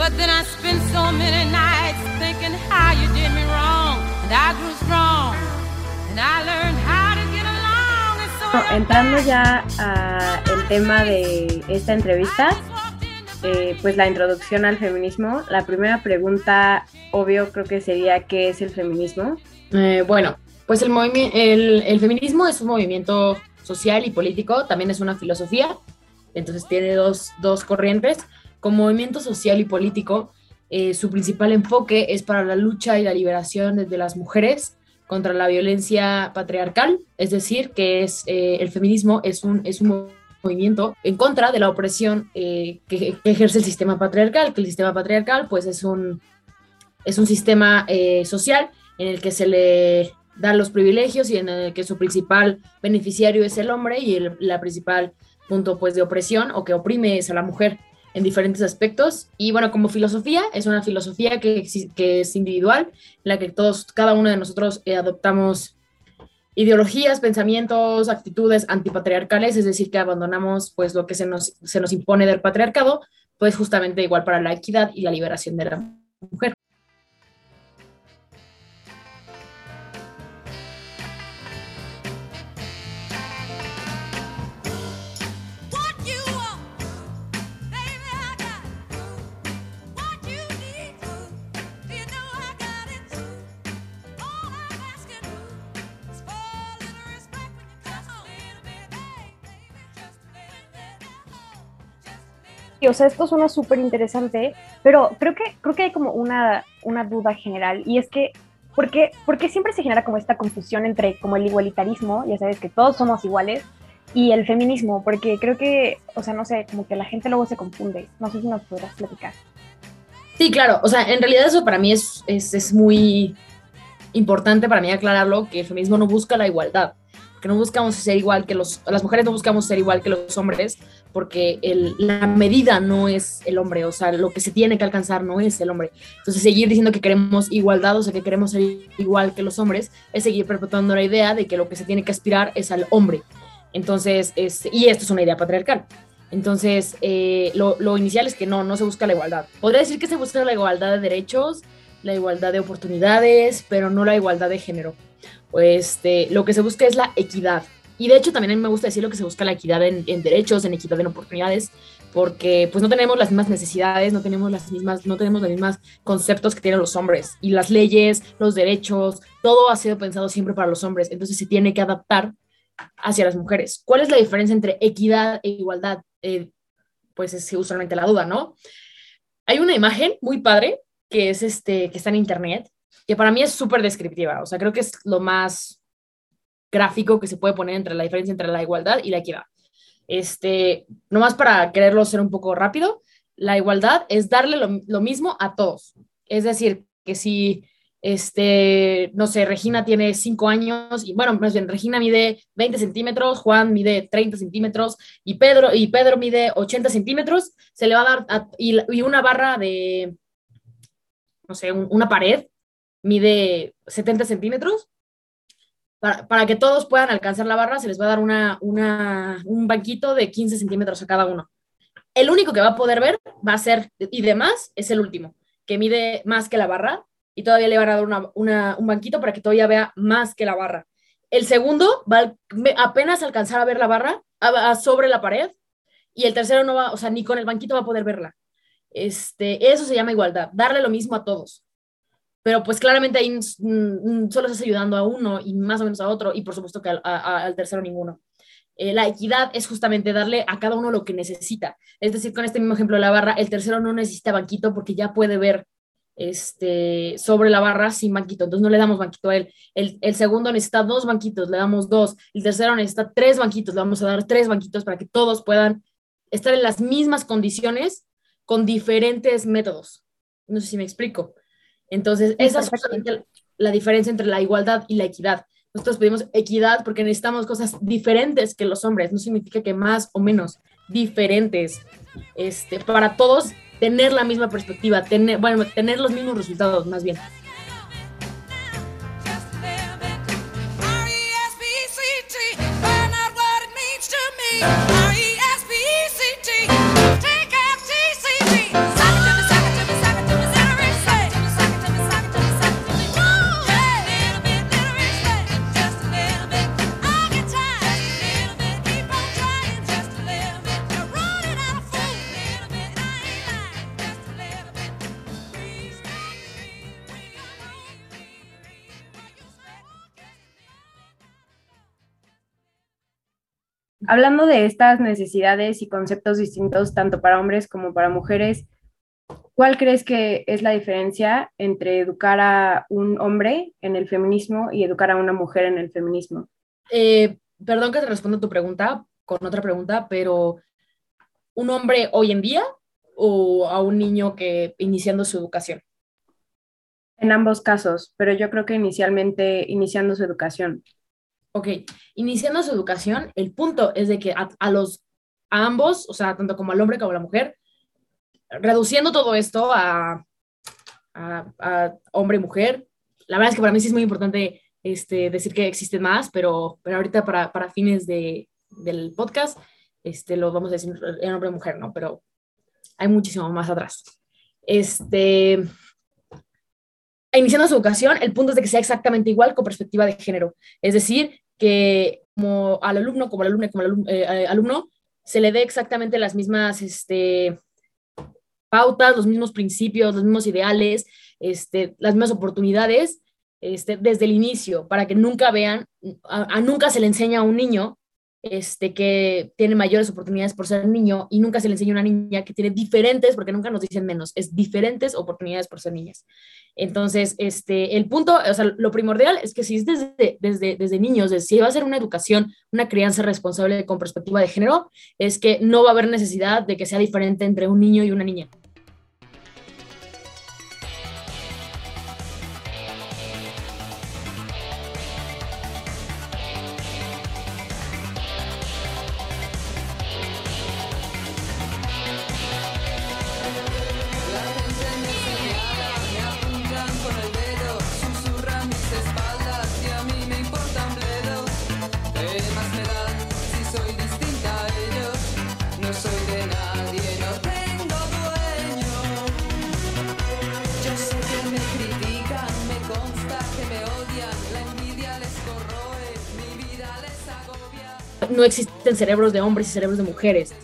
But then I spent so many nights thinking how you did me wrong. And I grew strong. And I learned how to get along. And so Entrando ya al tema de esta entrevista, eh, pues la introducción al feminismo. La primera pregunta, obvio, creo que sería ¿qué es el feminismo? Eh, bueno, pues el, el, el feminismo es un movimiento social y político, también es una filosofía, entonces tiene dos, dos corrientes. Como movimiento social y político, eh, su principal enfoque es para la lucha y la liberación de las mujeres contra la violencia patriarcal, es decir, que es, eh, el feminismo es un, es un movimiento en contra de la opresión eh, que, ejerce el sistema patriarcal, que el sistema patriarcal pues es un, es un sistema social en el que se le dan los privilegios y en el que su principal beneficiario es el hombre y el la principal punto pues de opresión o que oprime es a la mujer en diferentes aspectos. Y bueno, como filosofía, es una filosofía que, que es individual, en la que todos, cada uno de nosotros eh, adoptamos ideologías, pensamientos, actitudes antipatriarcales, es decir, que abandonamos pues lo que se nos, se nos impone del patriarcado, pues justamente igual para la equidad y la liberación de la mujer. O sea, esto suena súper interesante, pero creo que, creo que hay como una, una duda general y es que, ¿por qué, ¿por qué siempre se genera como esta confusión entre como el igualitarismo, ya sabes que todos somos iguales, y el feminismo? Porque creo que, o sea, no sé, como que la gente luego se confunde. No sé si nos podrás platicar. Sí, claro, o sea, en realidad eso para mí es, es, es muy importante para mí aclararlo, que el feminismo no busca la igualdad, que no buscamos ser igual que los, las mujeres no buscamos ser igual que los hombres, porque el, la medida no es el hombre, o sea, lo que se tiene que alcanzar no es el hombre. Entonces, seguir diciendo que queremos igualdad, o sea, que queremos ser igual que los hombres, es seguir perpetuando la idea de que lo que se tiene que aspirar es al hombre. Entonces, es, y esto es una idea patriarcal. Entonces, eh, lo, lo, inicial es que no, no se busca la igualdad. Podría decir que se busca la igualdad de derechos, la igualdad de oportunidades, pero no la igualdad de género. Este, lo que se busca es la equidad. Y de hecho también a mí me gusta decir lo que se busca la equidad en, derechos, en equidad en oportunidades, porque pues no tenemos las mismas necesidades, no tenemos las mismas, no tenemos los mismos conceptos que tienen los hombres. Y las leyes, los derechos, todo ha sido pensado siempre para los hombres, entonces se tiene que adaptar hacia las mujeres. ¿Cuál es la diferencia entre equidad e igualdad? Eh, pues es usualmente la duda, ¿no? Hay una imagen muy padre que es este, que está en internet, que para mí es súper descriptiva, o sea, creo que es lo más gráfico que se puede poner entre la diferencia entre la igualdad y la equidad. Este, nomás para quererlo ser un poco rápido, la igualdad es darle lo, mismo a todos. Es decir, que si, este, no sé, Regina tiene 5 años, y bueno, más bien, Regina mide 20 centímetros, Juan mide 30 centímetros, y Pedro, y Pedro mide 80 centímetros, se le va a dar, y, una barra de, no sé, una pared mide 70 centímetros, para, que todos puedan alcanzar la barra, se les va a dar una, un banquito de 15 centímetros a cada uno. El único que va a poder ver va a ser, y demás, es el último, que mide más que la barra, y todavía le van a dar un banquito para que todavía vea más que la barra. El segundo va a apenas alcanzar a ver la barra sobre la pared, y el tercero no va, o sea, ni con el banquito va a poder verla. Este, eso se llama igualdad, darle lo mismo a todos pero pues claramente ahí solo estás ayudando a uno y más o menos a otro y por supuesto que al, tercero ninguno. Eh, la equidad es justamente darle a cada uno lo que necesita. Es decir, con este mismo ejemplo de la barra, el tercero no necesita banquito porque ya puede ver este, sobre la barra sin banquito, entonces no le damos banquito a él. El, segundo necesita dos banquitos, le damos dos. El tercero necesita tres banquitos, le vamos a dar tres banquitos para que todos puedan estar en las mismas condiciones con diferentes métodos. No sé si me explico. Entonces, esa es justamente la diferencia entre la igualdad y la equidad. Nosotros pedimos equidad porque necesitamos cosas diferentes que los hombres, no significa que más o menos, diferentes, este, para todos tener la misma perspectiva, tener, bueno, tener los mismos resultados más bien. Hablando de estas necesidades y conceptos distintos tanto para hombres como para mujeres, ¿cuál crees que es la diferencia entre educar a un hombre en el feminismo y educar a una mujer en el feminismo? Eh, perdón que te responda tu pregunta con otra pregunta, pero ¿un hombre hoy en día o a un niño que iniciando su educación? En ambos casos, pero yo creo que inicialmente iniciando su educación. Ok, iniciando su educación, el punto es de que a, los ambos, o sea, tanto como al hombre como a la mujer, reduciendo todo esto a, a, hombre y mujer, la verdad es que para mí sí es muy importante este, decir que existen más, pero, pero ahorita para, para fines de, del podcast, este, lo vamos a decir en hombre y mujer, ¿no? Pero hay muchísimo más atrás. Este, iniciando su educación, el punto es de que sea exactamente igual con perspectiva de género. Es decir, que como al alumno, como al alumno, como al eh, alumno, se le dé exactamente las mismas este, pautas, los mismos principios, los mismos ideales, este, las mismas oportunidades este, desde el inicio, para que nunca vean, a, nunca se le enseña a un niño este, que tiene mayores oportunidades por ser niño y nunca se le enseña a una niña que tiene diferentes, porque nunca nos dicen menos, es diferentes oportunidades por ser niñas. Entonces, este, el punto, o sea, lo primordial es que si es desde, desde, desde niños, si va a ser una educación, una crianza responsable con perspectiva de género, es que no va a haber necesidad de que sea diferente entre un niño y una niña. No existen cerebros de hombres y cerebros de mujeres.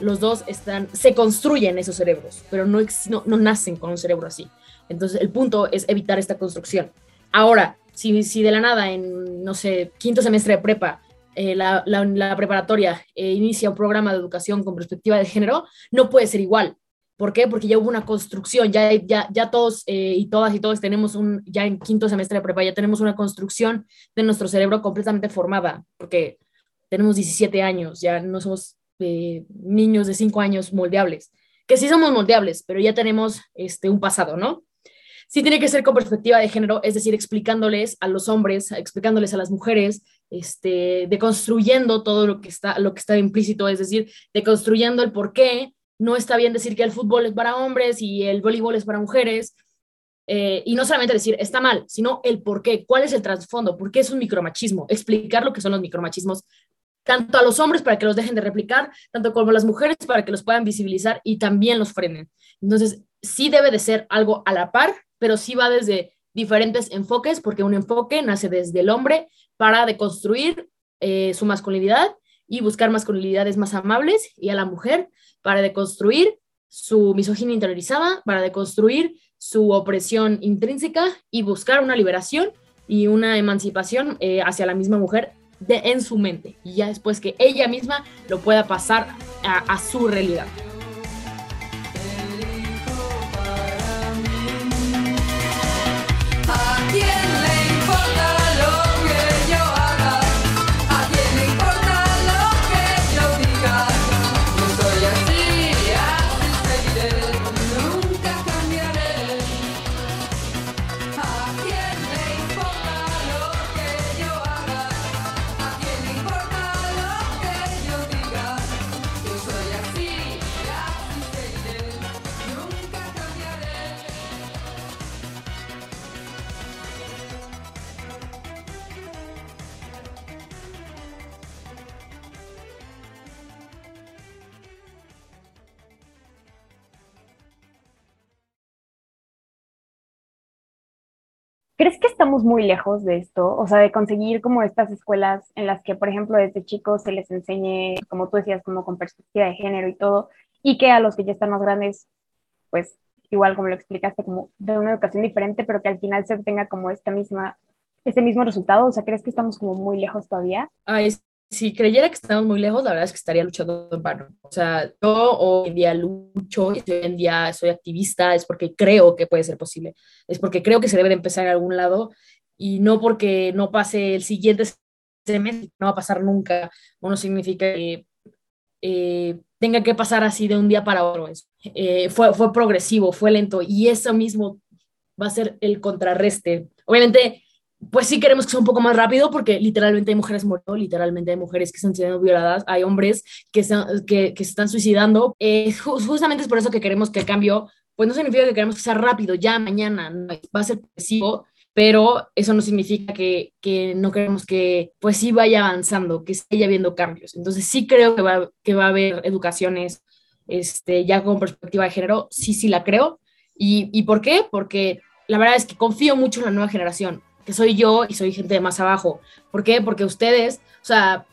Los dos están, se construyen esos cerebros, pero no, no, nacen con un cerebro así. Entonces, el punto es evitar esta construcción. Ahora, si, si de la nada, en, no sé, quinto semestre de prepa, eh, la, la, preparatoria eh, inicia un programa de educación con perspectiva de género, no puede ser igual. ¿Por qué? Porque ya hubo una construcción, ya, ya, ya todos eh, y todas y todos tenemos un, ya en quinto semestre de prepa, ya tenemos una construcción de nuestro cerebro completamente formada, porque tenemos 17 años, ya no somos eh, niños de 5 años moldeables, que sí somos moldeables, pero ya tenemos este, un pasado, ¿no? Sí tiene que ser con perspectiva de género, es decir, explicándoles a los hombres, explicándoles a las mujeres, este, deconstruyendo todo lo que está, lo que está implícito, es decir, deconstruyendo el por qué no está bien decir que el fútbol es para hombres y el voleibol es para mujeres, eh, y no solamente decir está mal, sino el por qué, cuál es el trasfondo, por qué es un micromachismo, explicar lo que son los micromachismos, tanto a los hombres para que los dejen de replicar, tanto como a las mujeres para que los puedan visibilizar y también los frenen. Entonces, sí debe de ser algo a la par, pero sí va desde diferentes enfoques, porque un enfoque nace desde el hombre para deconstruir eh, su masculinidad y buscar masculinidades más amables, y a la mujer para deconstruir su misoginia interiorizada, para deconstruir su opresión intrínseca y buscar una liberación y una emancipación eh, hacia la misma mujer de, en su mente y ya después que ella misma lo pueda pasar a, a su realidad. ¿Crees que estamos muy lejos de esto? O sea, de conseguir como estas escuelas en las que, por ejemplo, desde chicos se les enseñe, como tú decías, como con perspectiva de género y todo, y que a los que ya están más grandes, pues igual como lo explicaste, como de una educación diferente, pero que al final se obtenga como esta misma, este mismo resultado. O sea, ¿crees que estamos como muy lejos todavía? Ay, si creyera que estamos muy lejos, la verdad es que estaría luchando en vano. O sea, yo hoy en día lucho, hoy en día soy activista, es porque creo que puede ser posible, es porque creo que se debe de empezar en algún lado y no porque no pase el siguiente semestre, no va a pasar nunca, no significa que eh, tenga que pasar así de un día para otro. Eh, fue, fue progresivo, fue lento y eso mismo va a ser el contrarreste. Obviamente, pues sí queremos que sea un poco más rápido porque literalmente hay mujeres muertas, literalmente hay mujeres que están siendo violadas, hay hombres que, que, que se están suicidando. Eh, justamente es por eso que queremos que el cambio, pues no significa que queremos que sea rápido, ya mañana, va a ser progresivo, pero eso no significa que, no queremos que pues sí vaya avanzando, que siga habiendo cambios. Entonces sí creo que va, que va a haber educaciones este, ya con perspectiva de género, sí, sí la creo. ¿Y, ¿Y por qué? Porque la verdad es que confío mucho en la nueva generación que soy yo y soy gente de más abajo. ¿Por qué? Porque ustedes, o sea,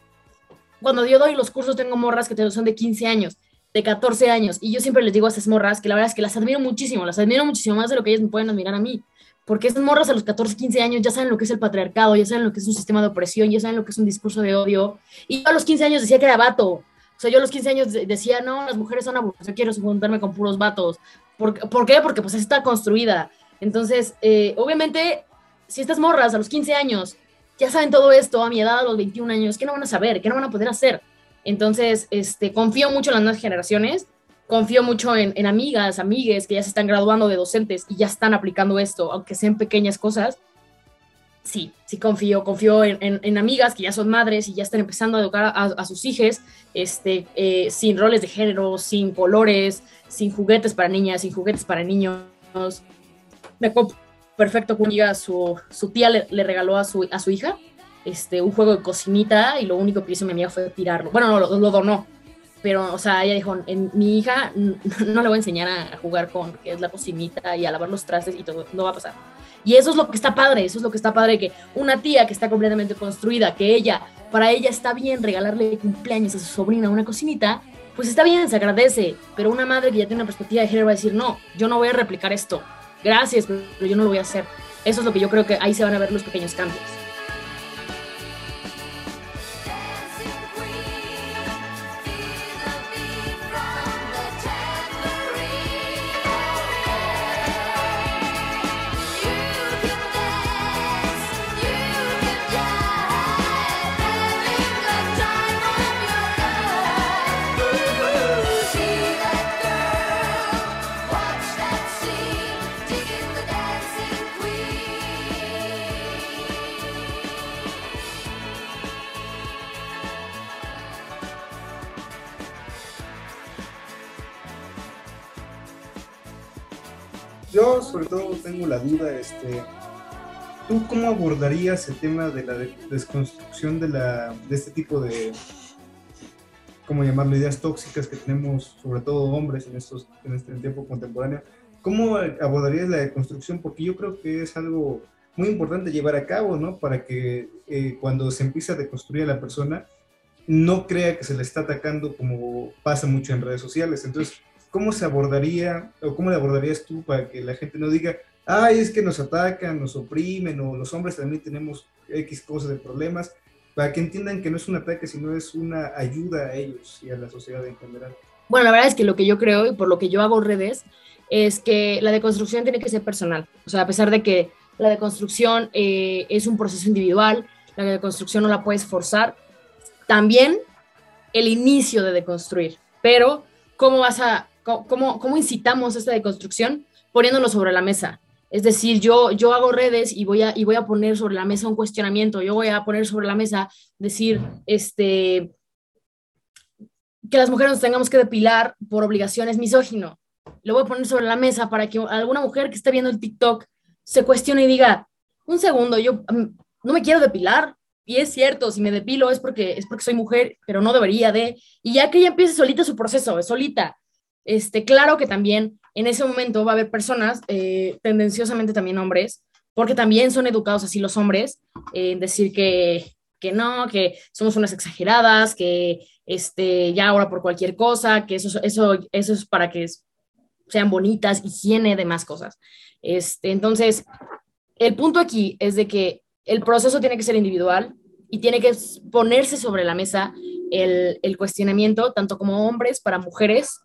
cuando yo doy los cursos tengo morras que son de 15 años, de 14 años, y yo siempre les digo a esas morras que la verdad es que las admiro muchísimo, las admiro muchísimo más de lo que ellas me pueden admirar a mí, porque esas morras a los 14, 15 años ya saben lo que es el patriarcado, ya saben lo que es un sistema de opresión, ya saben lo que es un discurso de odio, y yo a los 15 años decía que era vato, o sea, yo a los 15 años decía, no, las mujeres son aburridas, yo quiero juntarme con puros vatos. ¿Por, ¿Por, qué? Porque pues está construida. Entonces, eh, obviamente, si estas morras a los 15 años ya saben todo esto, a mi edad, a los 21 años, ¿qué no van a saber? ¿Qué no van a poder hacer? Entonces, este, confío mucho en las nuevas generaciones, confío mucho en, amigas, amigues que ya se están graduando de docentes y ya están aplicando esto, aunque sean pequeñas cosas. Sí, sí confío, confío en, amigas que ya son madres y ya están empezando a educar a, sus hijos este, eh, sin roles de género, sin colores, sin juguetes para niñas, sin juguetes para niños. Me, perfecto con su, su tía le, regaló a su, a su hija este, un juego de cocinita y lo único que hizo mi amiga fue tirarlo. Bueno, no, lo, donó. Pero, o sea, ella dijo, en, mi hija no le voy a enseñar a, jugar con, que es la cocinita y a lavar los trastes y todo, no va a pasar. Y eso es lo que está padre, eso es lo que está padre, que una tía que está completamente construida, que ella, para ella está bien regalarle cumpleaños a su sobrina una cocinita, pues está bien, se agradece, pero una madre que ya tiene una perspectiva de género va a decir, no, yo no voy a replicar esto, gracias, pero yo no lo voy a hacer. Eso es lo que yo creo que ahí se van a ver los pequeños cambios. Tengo la duda, este, ¿tú cómo abordarías el tema de la desconstrucción de, la, de este tipo de, ¿cómo llamarlo?, ideas tóxicas que tenemos, sobre todo hombres en, estos, en este tiempo contemporáneo? ¿Cómo abordarías la deconstrucción? Porque yo creo que es algo muy importante llevar a cabo, ¿no? Para que eh, cuando se empiece a deconstruir a la persona, no crea que se le está atacando como pasa mucho en redes sociales. Entonces, ¿cómo se abordaría o cómo le abordarías tú para que la gente no diga, ay, es que nos atacan, nos oprimen o los hombres también tenemos X cosas de problemas? Para que entiendan que no es un ataque, sino es una ayuda a ellos y a la sociedad en general. Bueno, la verdad es que lo que yo creo y por lo que yo hago redes es que la deconstrucción tiene que ser personal. O sea, a pesar de que la deconstrucción eh, es un proceso individual, la deconstrucción no la puedes forzar, también el inicio de deconstruir. Pero, ¿cómo vas a ¿Cómo, cómo incitamos esta deconstrucción? Poniéndolo sobre la mesa. Es decir, yo, yo hago redes y voy, a, y voy a poner sobre la mesa un cuestionamiento, yo voy a poner sobre la mesa, decir, este, que las mujeres nos tengamos que depilar por obligaciones misógino. Lo voy a poner sobre la mesa para que alguna mujer que esté viendo el TikTok se cuestione y diga, un segundo, yo mm, no me quiero depilar. Y es cierto, si me depilo es porque, es porque soy mujer, pero no debería de. Y ya que ella empiece solita su proceso, solita, este, claro que también en ese momento va a haber personas, eh, tendenciosamente también hombres, porque también son educados así los hombres, en decir que, que no, que somos unas exageradas, que este, ya ahora por cualquier cosa, que eso, eso, eso es para que sean bonitas, higiene, demás cosas. Este, entonces, el punto aquí es de que el proceso tiene que ser individual, y tiene que ponerse sobre la mesa el, el cuestionamiento, tanto como hombres para mujeres,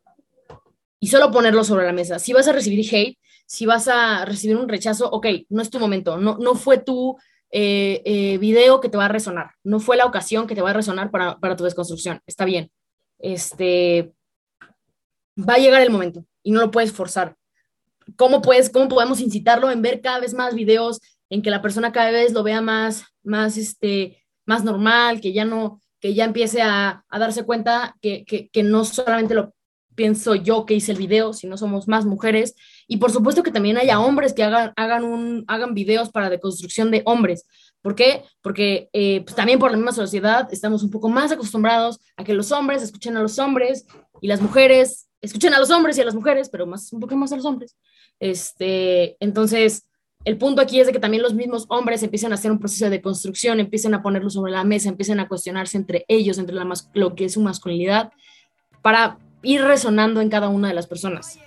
y solo ponerlo sobre la mesa. Si vas a recibir hate, si vas a recibir un rechazo, ok, no es tu momento, no, no fue tu eh, eh, video que te va a resonar, no fue la ocasión que te va a resonar para, para tu desconstrucción, está bien. Este, va a llegar el momento y no lo puedes forzar. ¿Cómo, puedes, ¿Cómo podemos incitarlo en ver cada vez más videos, en que la persona cada vez lo vea más, más, este, más normal, que ya no, que ya empiece a, a darse cuenta que, que, que, no solamente lo pienso yo que hice el video, sino somos más mujeres. Y por supuesto que también haya hombres que hagan, hagan, un, hagan videos para deconstrucción de hombres. ¿Por qué? Porque eh, pues también por la misma sociedad estamos un poco más acostumbrados a que los hombres escuchen a los hombres y las mujeres escuchen a los hombres y a las mujeres, pero más un poco más a los hombres. Este, entonces, el punto aquí es de que también los mismos hombres empiecen a hacer un proceso de construcción, empiecen a ponerlo sobre la mesa, empiecen a cuestionarse entre ellos, entre la lo que es su masculinidad, para ir resonando en cada una de las personas,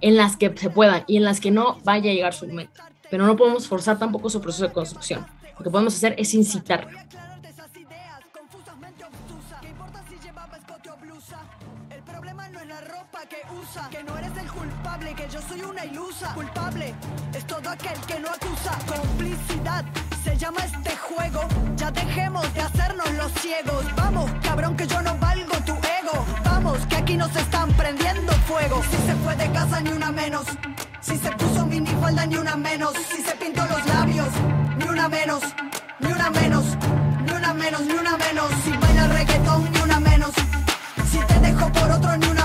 en las que se puedan y en las que no vaya a llegar su momento. Pero no podemos forzar tampoco su proceso de construcción. Lo que podemos hacer es incitar. que no eres el culpable, que yo aquel que no acusa. Complicidad se llama este juego. Ya dejemos de hacernos los ciegos. Vamos, cabrón, que yo no valgo tu ego. Vamos, que aquí nos están prendiendo fuego. Si se fue de casa, ni una menos. Si se puso minifalda, ni una menos. Si se pintó los labios, ni una menos. Ni una menos. Ni una menos, ni una menos. Si baila reggaetón, ni una menos. Si te dejo por otro, ni una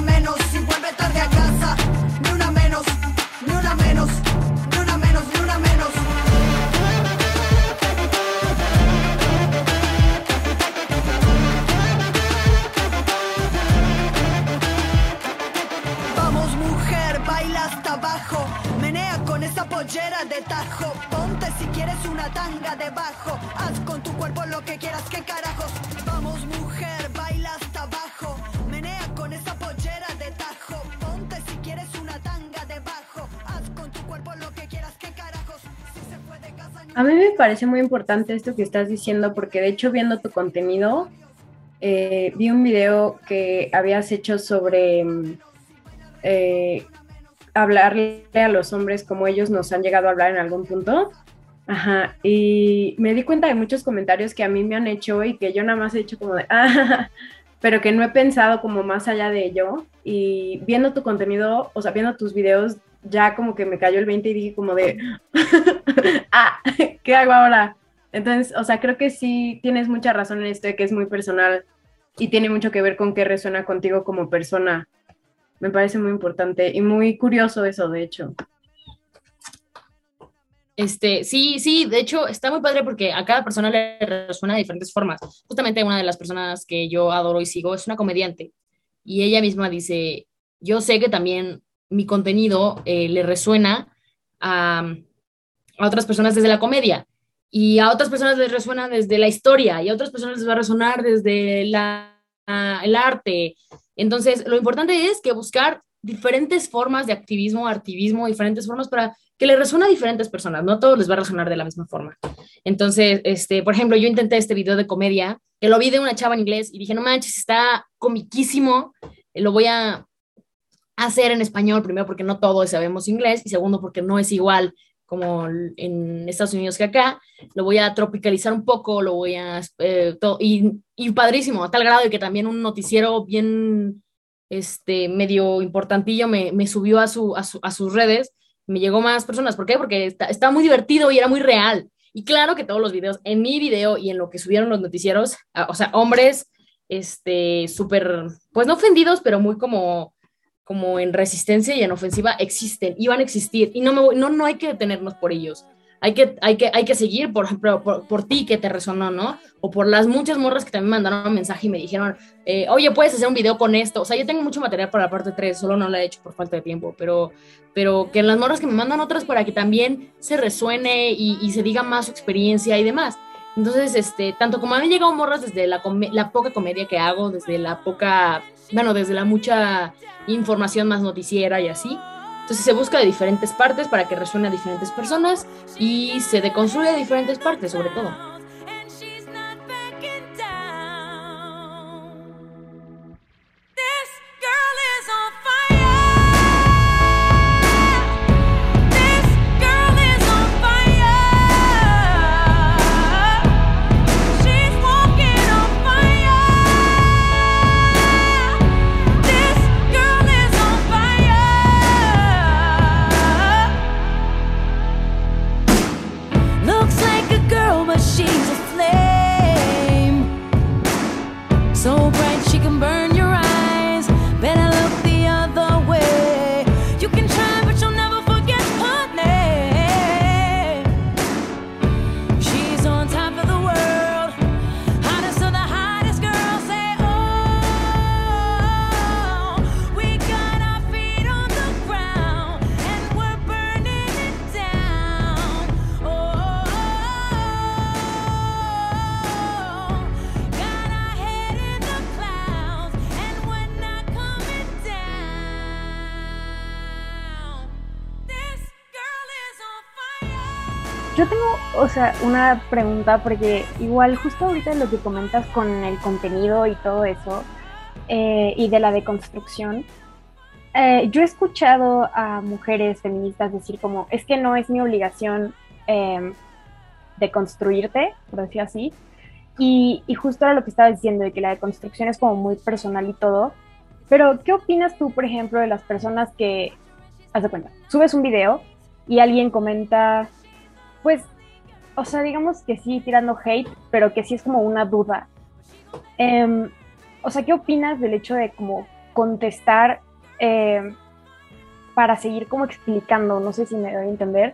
pollera de tajo. Ponte si quieres una tanga debajo. Haz con tu cuerpo lo que quieras, que carajos. Vamos mujer, baila hasta abajo. Menea con esa pollera de tajo. Ponte si quieres una tanga debajo. Haz con tu cuerpo lo que quieras, que carajos. Si se fue de casa, ni A mí me parece muy importante esto que estás diciendo porque de hecho viendo tu contenido, eh, vi un video que habías hecho sobre mm, eh, hablarle a los hombres como ellos nos han llegado a hablar en algún punto. Ajá, y me di cuenta de muchos comentarios que a mí me han hecho y que yo nada más he hecho como de, ah, pero que no he pensado como más allá de ello. Y viendo tu contenido, o sea, viendo tus videos, ya como que me cayó el 20 y dije como de, ah, ¿qué hago ahora? Entonces, o sea, creo que sí tienes mucha razón en esto de que es muy personal y tiene mucho que ver con qué resuena contigo como persona. Me parece muy importante y muy curioso eso, de hecho. Este, sí, sí, de hecho está muy padre porque a cada persona le resuena de diferentes formas. Justamente una de las personas que yo adoro y sigo es una comediante y ella misma dice, yo sé que también mi contenido eh, le resuena a, a otras personas desde la comedia y a otras personas les resuena desde la historia y a otras personas les va a resonar desde la, el arte. Entonces, lo importante es que buscar diferentes formas de activismo, activismo, diferentes formas para que le resuene a diferentes personas, no a todos les va a resonar de la misma forma. Entonces, este, por ejemplo, yo intenté este video de comedia, que lo vi de una chava en inglés y dije, no manches, está comiquísimo, lo voy a hacer en español, primero porque no todos sabemos inglés y segundo porque no es igual como en Estados Unidos que acá, lo voy a tropicalizar un poco, lo voy a, eh, todo, y, y padrísimo, a tal grado de que también un noticiero bien, este, medio importantillo me, me subió a, su, a, su- a sus redes, me llegó más personas, ¿por qué? Porque está, estaba muy divertido y era muy real. Y claro que todos los videos, en mi video y en lo que subieron los noticieros, o sea, hombres, este, súper, pues no ofendidos, pero muy como, como en resistencia y en ofensiva existen y van a existir y no, me voy- no, no hay que detenernos por ellos. Hay que, hay que, hay que seguir, por ejemplo, por, por ti que te resonó, ¿no? O por las muchas morras que también mandaron un mensaje y me dijeron, eh, oye, puedes hacer un video con esto. O sea, yo tengo mucho material para la parte 3, solo no la he hecho por falta de tiempo, pero, pero que las morras que me mandan otras para que también se resuene y, y se diga más su experiencia y demás. Entonces, este, tanto como mí llegado morras desde la, la poca comedia que hago, desde la poca, bueno, desde la mucha información más noticiera y así. Entonces se busca de diferentes partes para que resuene a diferentes personas y se deconstruye de diferentes partes, sobre todo. Una pregunta porque igual justo ahorita lo que comentas con el contenido y todo eso eh, y de la deconstrucción, eh, yo he escuchado a mujeres feministas decir como, es que no es mi obligación eh, deconstruirte, por decir así, y, y, justo era lo que estaba diciendo, de que la deconstrucción es como muy personal y todo, pero ¿qué opinas tú, por ejemplo, de las personas que, haz de cuenta, subes un video y alguien comenta, pues, o sea, digamos que sí tirando hate, pero que sí es como una duda. Eh, o sea, ¿qué opinas del hecho de como contestar eh, para seguir como explicando? No sé si me doy a entender.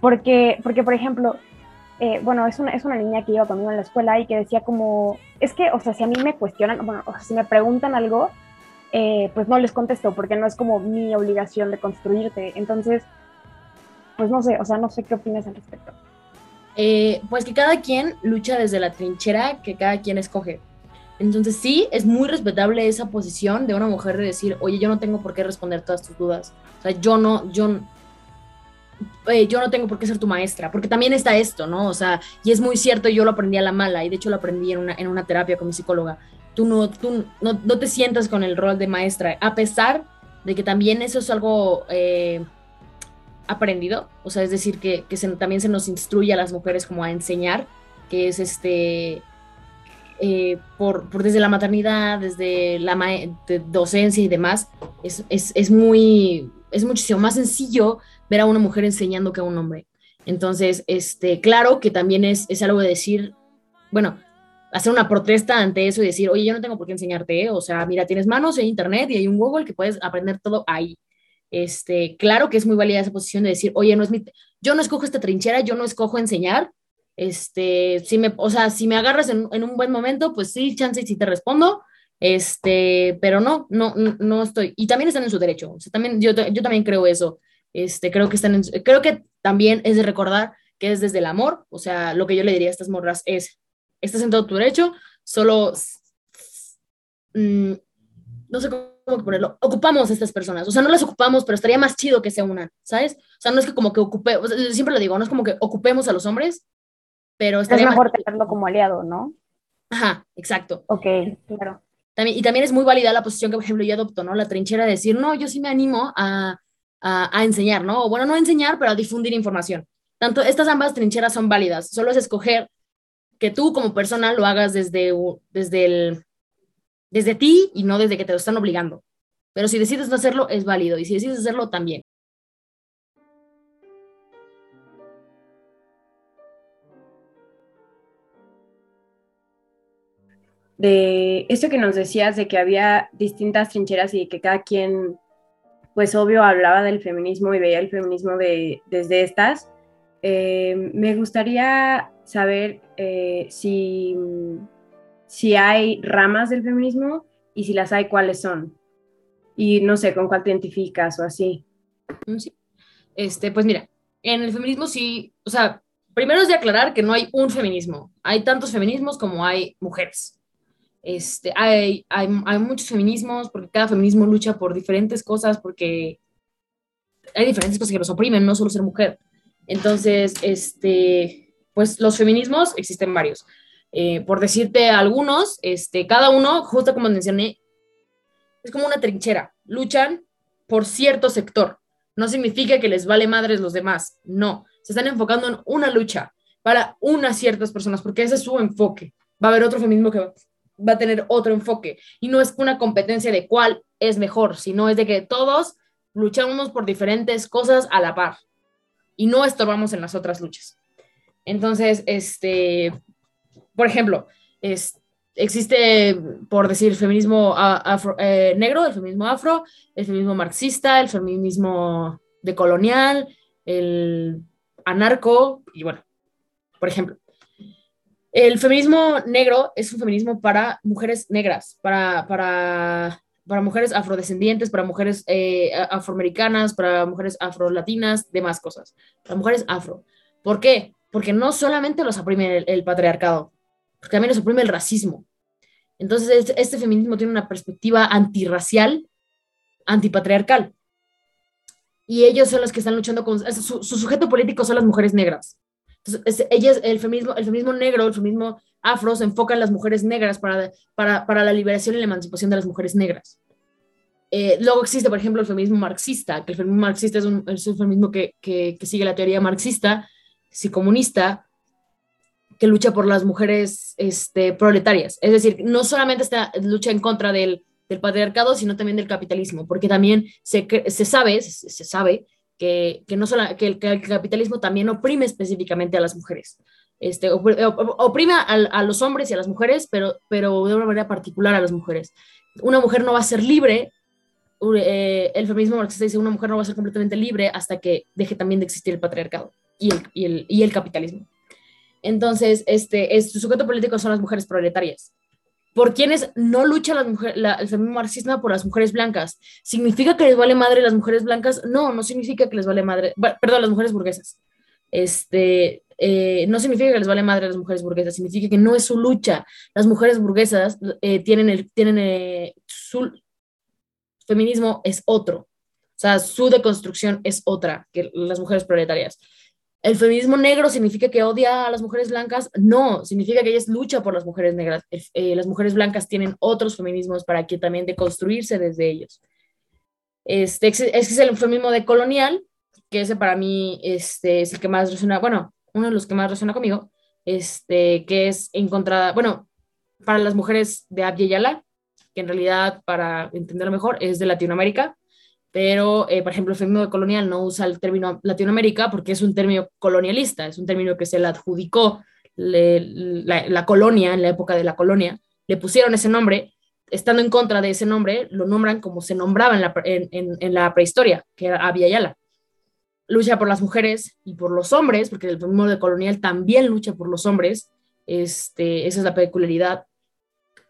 Porque, porque por ejemplo, eh, bueno, es una, es una niña que iba conmigo en la escuela y que decía como, es que, o sea, si a mí me cuestionan, bueno, o sea, si me preguntan algo, eh, pues no les contesto porque no es como mi obligación de construirte. Entonces, pues no sé, o sea, no sé qué opinas al respecto. Eh, pues que cada quien lucha desde la trinchera que cada quien escoge. Entonces sí, es muy respetable esa posición de una mujer de decir, oye, yo no tengo por qué responder todas tus dudas. O sea, yo no, yo, eh, yo no tengo por qué ser tu maestra, porque también está esto, ¿no? O sea, y es muy cierto, yo lo aprendí a la mala, y de hecho lo aprendí en una, en una terapia con mi psicóloga. Tú, no, tú no, no te sientas con el rol de maestra, a pesar de que también eso es algo eh, aprendido, o sea, es decir, que, que también se nos instruye a las mujeres como a enseñar, que es este eh, por, desde la maternidad, desde la docencia y demás, es, es, es, muy, es muchísimo más sencillo ver a una mujer enseñando que a un hombre. Entonces, este, claro que también es, es algo de decir, bueno, hacer una protesta ante eso y decir, oye, yo no tengo por qué enseñarte, ¿eh? o sea, mira, tienes manos en internet y hay un Google que puedes aprender todo ahí. Este, claro que es muy válida esa posición de decir, oye, no es mi, yo no escojo esta trinchera, yo no escojo enseñar, este, si me, o sea, si me agarras en, en un buen momento, pues sí, chance y sí te respondo, este, pero no, no, no estoy, y también están en su derecho, o sea, también, yo, yo también creo eso, este, creo que están en, creo que también es de recordar que es desde el amor, o sea, lo que yo le diría a estas morras es, estás en todo tu derecho, solo, mmm, no sé cómo ponerlo, ocupamos a estas personas, o sea, no las ocupamos, pero estaría más chido que se unan, ¿sabes? O sea, no es que como que ocupe, o sea, siempre lo digo, no es como que ocupemos a los hombres, pero es mejor tenerlo como aliado, ¿no? Ajá, exacto. Ok, claro. También, y también es muy válida la posición que, por ejemplo, yo adopto, ¿no? La trinchera de decir, no, yo sí me animo a, a, a enseñar, ¿no? O bueno, no a enseñar, pero a difundir información. Tanto estas ambas trincheras son válidas, solo es escoger que tú como persona lo hagas desde, desde, el, desde ti y no desde que te lo están obligando. Pero si decides no hacerlo, es válido, y si decides hacerlo, también. de esto que nos decías de que había distintas trincheras y que cada quien, pues obvio, hablaba del feminismo y veía el feminismo de, desde estas, eh, me gustaría saber eh, si, si hay ramas del feminismo y si las hay, cuáles son. Y no sé, con cuál te identificas o así. Mm. Este, pues mira, en el feminismo sí, o sea, primero es de aclarar que no hay un feminismo, hay tantos feminismos como hay mujeres. Este, hay, hay, hay, muchos feminismos, porque cada feminismo lucha por diferentes cosas, porque hay diferentes cosas que los oprimen, no solo ser mujer. Entonces, este, pues los feminismos existen varios. Eh, por decirte algunos, este, cada uno, justo como mencioné, es como una trinchera. Luchan por cierto sector. No significa que les vale madres los demás. No. Se están enfocando en una lucha para unas ciertas personas, porque ese es su enfoque. Va a haber otro feminismo que va a tener otro enfoque y no es una competencia de cuál es mejor, sino es de que todos luchamos por diferentes cosas a la par y no estorbamos en las otras luchas. Entonces, este, por ejemplo, es, existe, por decir, feminismo afro, eh, negro, el feminismo afro, el feminismo marxista, el feminismo decolonial, el anarco, y bueno, por ejemplo, el feminismo negro es un feminismo para mujeres negras, para, para, para mujeres afrodescendientes, para mujeres eh, afroamericanas, para mujeres afrolatinas, demás cosas, para mujeres afro. ¿Por qué? Porque no solamente los oprime el, el patriarcado, porque también los oprime el racismo. Entonces, este, feminismo tiene una perspectiva antirracial, antipatriarcal. Y ellos son los que están luchando con... Su, su sujeto político son las mujeres negras Entonces, ellas, el feminismo, el feminismo negro, el feminismo afro se enfoca en las mujeres negras para, para, para la liberación y la emancipación de las mujeres negras. Eh, luego existe, por ejemplo, el feminismo marxista, que el feminismo marxista es un, es un feminismo que, que, que, sigue la teoría marxista, sí comunista, que lucha por las mujeres este, proletarias. Es decir, no solamente está, lucha en contra del, patriarcado, sino también del capitalismo, porque también se, sabe, se, sabe que, no solo, que el, capitalismo también oprime específicamente a las mujeres. Este, oprime a, los hombres y a las mujeres, pero, pero de una manera particular a las mujeres. Una mujer no va a ser libre, eh, el feminismo marxista dice una mujer no va a ser completamente libre hasta que deje también de existir el patriarcado y el capitalismo. Entonces, este, es, su sujeto político son las mujeres proletarias por quienes no lucha el feminismo marxista por las mujeres blancas. ¿Significa que les vale madre las mujeres blancas? No, no significa que les vale madre, perdón, las mujeres burguesas. Este, eh, no significa que les vale madre las mujeres burguesas, significa que no es su lucha. Las mujeres burguesas eh, tienen, el, tienen eh, su feminismo es otro. O sea, su deconstrucción es otra que las mujeres proletarias. ¿El feminismo negro significa que odia a las mujeres blancas? No, significa que ellas lucha por las mujeres negras. Eh, las mujeres blancas tienen otros feminismos para que también deconstruirse desde ellos. Este, es el feminismo decolonial, que ese para mí este, es el que más resuena, bueno, uno de los que más resuena conmigo, este, que es encontrada, bueno, para las mujeres de Abya Yala, que en realidad, para entenderlo mejor, es de Latinoamérica, pero, eh, por ejemplo, el feminismo colonial no usa el término Latinoamérica porque es un término colonialista, es un término que se le adjudicó la, colonia, en la época de la colonia, le pusieron ese nombre, estando en contra de ese nombre, lo nombran como se nombraba en la prehistoria, que era Abya Yala. Lucha por las mujeres y por los hombres, porque el feminismo colonial también lucha por los hombres, este, esa es la peculiaridad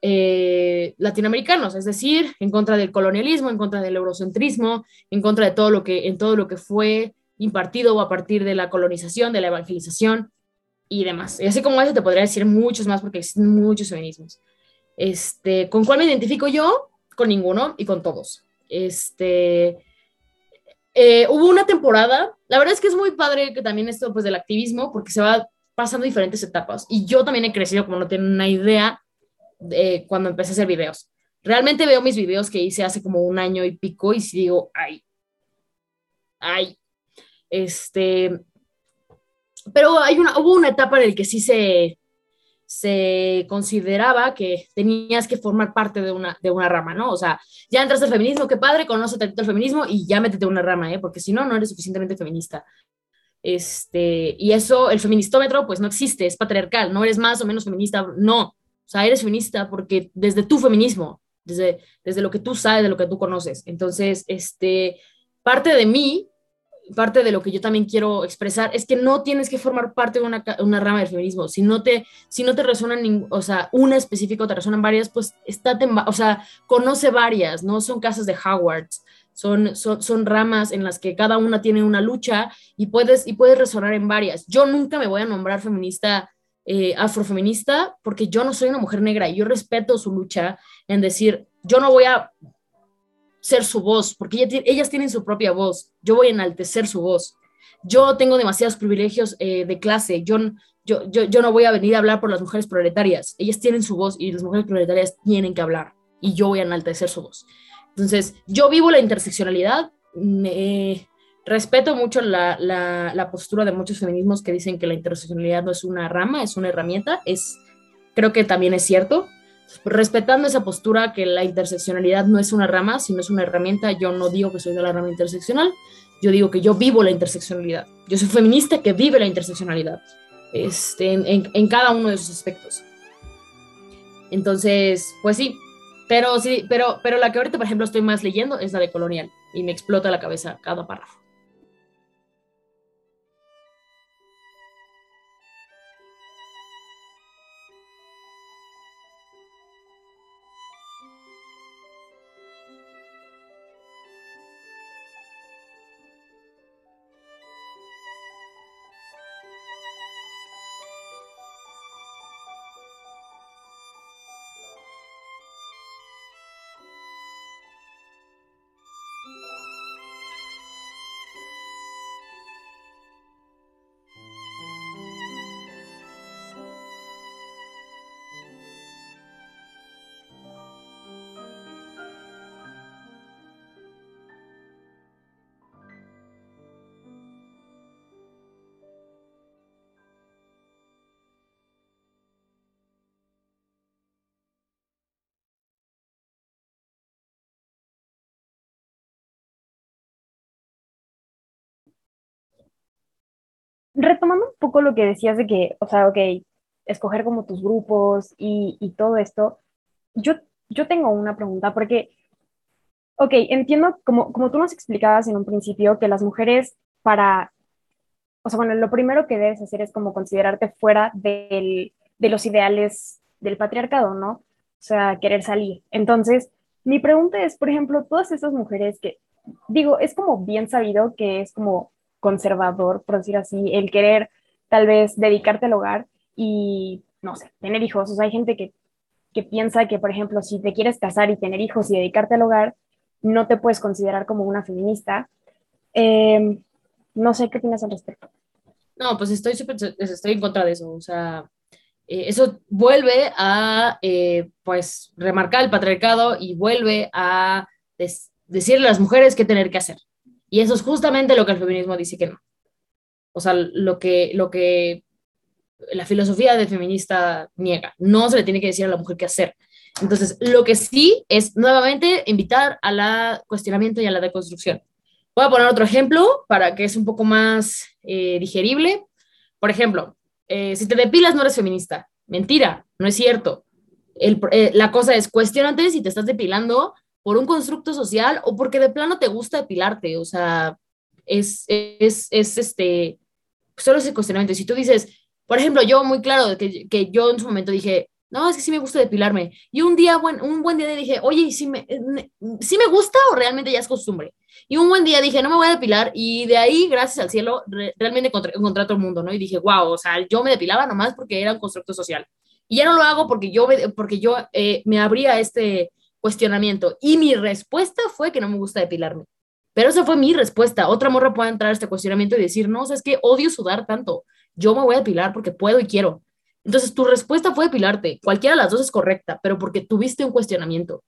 eh, latinoamericanos, es decir, en contra del colonialismo, en contra del eurocentrismo, en contra de todo lo que, en todo lo que fue impartido a partir de la colonización, de la evangelización y demás. Y así como eso te podría decir muchos más porque existen muchos feminismos. Este, ¿Con cuál me identifico yo? Con ninguno y con todos. Este, eh, hubo una temporada, la verdad es que es muy padre que también esto pues del activismo porque se va pasando diferentes etapas y yo también he crecido como no tienen una idea eh, cuando empecé a hacer videos. Realmente veo mis videos que hice hace como un año y pico y si digo, ay, ay, este, pero hay una, hubo una etapa en la que sí se, se consideraba que tenías que formar parte de una, de una rama, ¿no? O sea, ya entras al feminismo, qué padre, conoce el feminismo y ya métete una rama, ¿eh? Porque si no, no eres suficientemente feminista. Este, y eso, el feministómetro, pues no existe, es patriarcal, no eres más o menos feminista, no. Sea, eres feminista porque desde tu feminismo, desde, desde lo que tú sabes, de lo que tú conoces. Entonces, este, parte de mí, parte de lo que yo también quiero expresar es que no tienes que formar parte de una, una rama del feminismo. Si no te, si no te resuenan, o sea, una específica o te resuenan varias, pues estate, o sea, conoce varias, no son casas de Howard. Son, son, son, ramas en las que cada una tiene una lucha y puedes, y puedes resonar en varias. Yo nunca me voy a nombrar feminista eh, afrofeminista porque yo no soy una mujer negra y yo respeto su lucha en decir, yo no voy a ser su voz, porque ella, ellas tienen su propia voz, yo voy a enaltecer su voz. Yo tengo demasiados privilegios eh, de clase, yo, yo, yo, yo, no voy a venir a hablar por las mujeres proletarias, ellas tienen su voz y las mujeres proletarias tienen que hablar y yo voy a enaltecer su voz. Entonces, yo vivo la interseccionalidad, respeto mucho la, la, la, postura de muchos feminismos que dicen que la interseccionalidad no es una rama, es una herramienta. Es, creo que también es cierto. Respetando esa postura que la interseccionalidad no es una rama, sino es una herramienta, yo no digo que soy de la rama interseccional, yo digo que yo vivo la interseccionalidad. Yo soy feminista que vive la interseccionalidad este, en, en, en cada uno de sus aspectos. Entonces, pues sí, pero sí, pero, pero la que ahorita, por ejemplo, estoy más leyendo es la de colonial y me explota la cabeza cada párrafo. Retomando un poco lo que decías de que, o sea, ok, escoger como tus grupos y, y todo esto, yo, yo tengo una pregunta porque, ok, entiendo como, como tú nos explicabas en un principio que las mujeres para, o sea, bueno, lo primero que debes hacer es como considerarte fuera del, de los ideales del patriarcado, ¿no? O sea, querer salir. Entonces, mi pregunta es, por ejemplo, todas esas mujeres que, digo, es como bien sabido que es como conservador, por decir así, el querer tal vez dedicarte al hogar y, no sé, tener hijos. O sea, hay gente que, que piensa que, por ejemplo, si te quieres casar y tener hijos y dedicarte al hogar, no te puedes considerar como una feminista. Eh, no sé qué opinas al respecto. No, pues estoy, super, estoy en contra de eso. O sea, eh, eso vuelve a, eh, pues, remarcar el patriarcado y vuelve a decirle a las mujeres qué tener que hacer. Y eso es justamente lo que el feminismo dice que no. O sea, lo que, lo que la filosofía de feminista niega. No se le tiene que decir a la mujer qué hacer. Entonces, lo que sí es nuevamente invitar a la cuestionamiento y a la deconstrucción. Voy a poner otro ejemplo para que es un poco más eh, digerible. Por ejemplo, eh, si te depilas no eres feminista. Mentira, no es cierto. Eh, la cosa es, cuestionate si te estás depilando por un constructo social o porque de plano te gusta depilarte. O sea, es, es, es este, solo ese cuestionamiento. Si tú dices, por ejemplo, yo muy claro que, que yo en su momento dije, no, es que sí me gusta depilarme. Y un día, buen, un buen día dije, oye, ¿sí me, ¿sí me gusta o realmente ya es costumbre? Y un buen día dije, no me voy a depilar. Y de ahí, gracias al cielo, re, realmente encontré, encontré, el mundo, ¿no? Y dije, wow, o sea, yo me depilaba nomás porque era un constructo social. Y ya no lo hago porque yo, porque yo eh, me abría este cuestionamiento. Y mi respuesta fue que no me gusta depilarme. Pero esa fue mi respuesta. Otra morra puede entrar a este cuestionamiento y decir, no, o es que odio sudar tanto. Yo me voy a depilar porque puedo y quiero. Entonces, tu respuesta fue depilarte. Cualquiera de las dos es correcta, pero porque tuviste un cuestionamiento.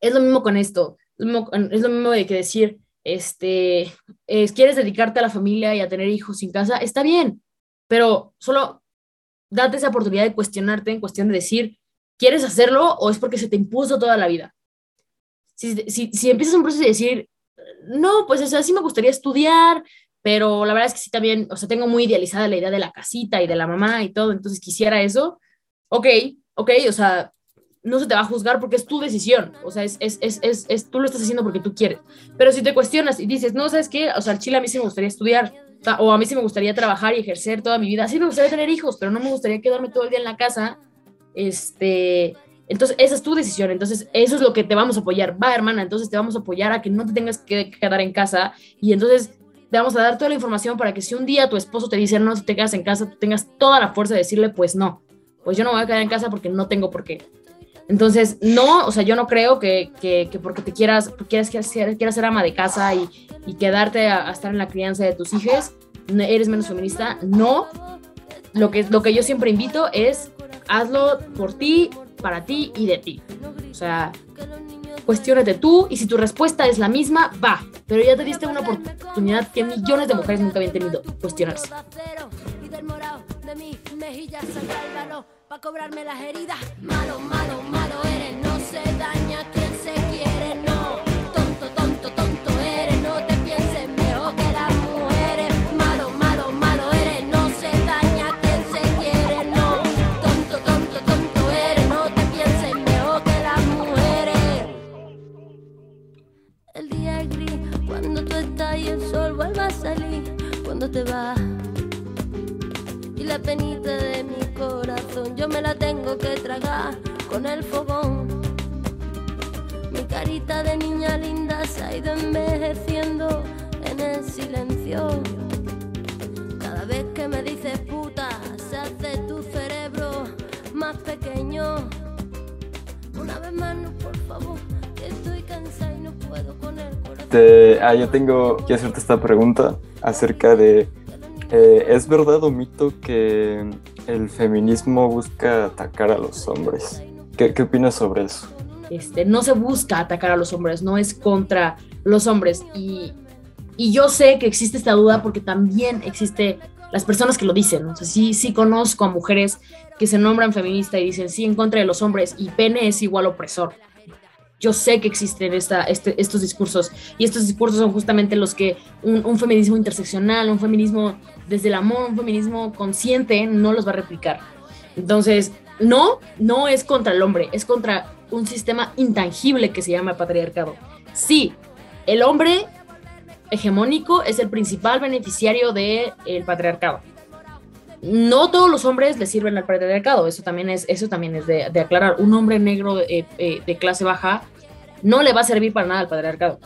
Es lo mismo con esto es lo mismo de que decir, este, es, quieres dedicarte a la familia y a tener hijos sin casa, está bien, pero solo date esa oportunidad de cuestionarte en cuestión de decir, ¿quieres hacerlo o es porque se te impuso toda la vida? Si, si, si empiezas un proceso de decir, no, pues o sí me gustaría estudiar, pero la verdad es que sí también, o sea, tengo muy idealizada la idea de la casita y de la mamá y todo, entonces quisiera eso, ok, ok, o sea, no se te va a juzgar porque es tu decisión, o sea, es, es, es, es, tú lo estás haciendo porque tú quieres. Pero si te cuestionas y dices, no, ¿sabes qué? O sea, al Chile a mí sí me gustaría estudiar, o a mí sí me gustaría trabajar y ejercer toda mi vida, sí me gustaría tener hijos, pero no me gustaría quedarme todo el día en la casa, este, entonces esa es tu decisión, entonces eso es lo que te vamos a apoyar, va hermana, entonces te vamos a apoyar a que no te tengas que quedar en casa y entonces te vamos a dar toda la información para que si un día tu esposo te dice no te quedas en casa, tú tengas toda la fuerza de decirle, pues no, pues yo no voy a quedar en casa porque no tengo por qué. Entonces, no, o sea, yo no creo que, que, que porque te quieras, quieras, quieras, quieras ser ama de casa y, y quedarte a, a, estar en la crianza de tus hijos, eres menos feminista. No, lo que, lo que yo siempre invito es hazlo por ti, para ti y de ti. O sea, cuestionate tú y si tu respuesta es la misma, va. Pero ya te diste una oportunidad que millones de mujeres nunca habían tenido, cuestionarse. Cuando te vas y la penita de mi corazón yo me la tengo que tragar con el fogón. Mi carita de niña linda se ha ido envejeciendo en el silencio. Cada vez que me dices puta, se hace tu cerebro más pequeño. Una vez más, no, por favor, Te, ah, yo tengo que hacerte esta pregunta acerca de eh, ¿Es verdad o mito que el feminismo busca atacar a los hombres? ¿Qué, qué opinas sobre eso? Este, no se busca atacar a los hombres, no es contra los hombres. Y, y yo sé que existe esta duda porque también existe las personas que lo dicen. O sea, sí, sí conozco a mujeres que se nombran feministas y dicen sí en contra de los hombres y pene es igual opresor yo sé que existen este, estos discursos y estos discursos son justamente los que un, un, feminismo interseccional, un feminismo desde el amor, un feminismo consciente, no los va a replicar. Entonces, no, no es contra el hombre, es contra un sistema intangible que se llama patriarcado. Sí, el hombre hegemónico es el principal beneficiario del patriarcado. No todos los hombres le sirven al patriarcado, eso también es, eso también es de, aclarar. Un hombre negro eh, eh, de clase baja no le va a servir para nada al patriarcado.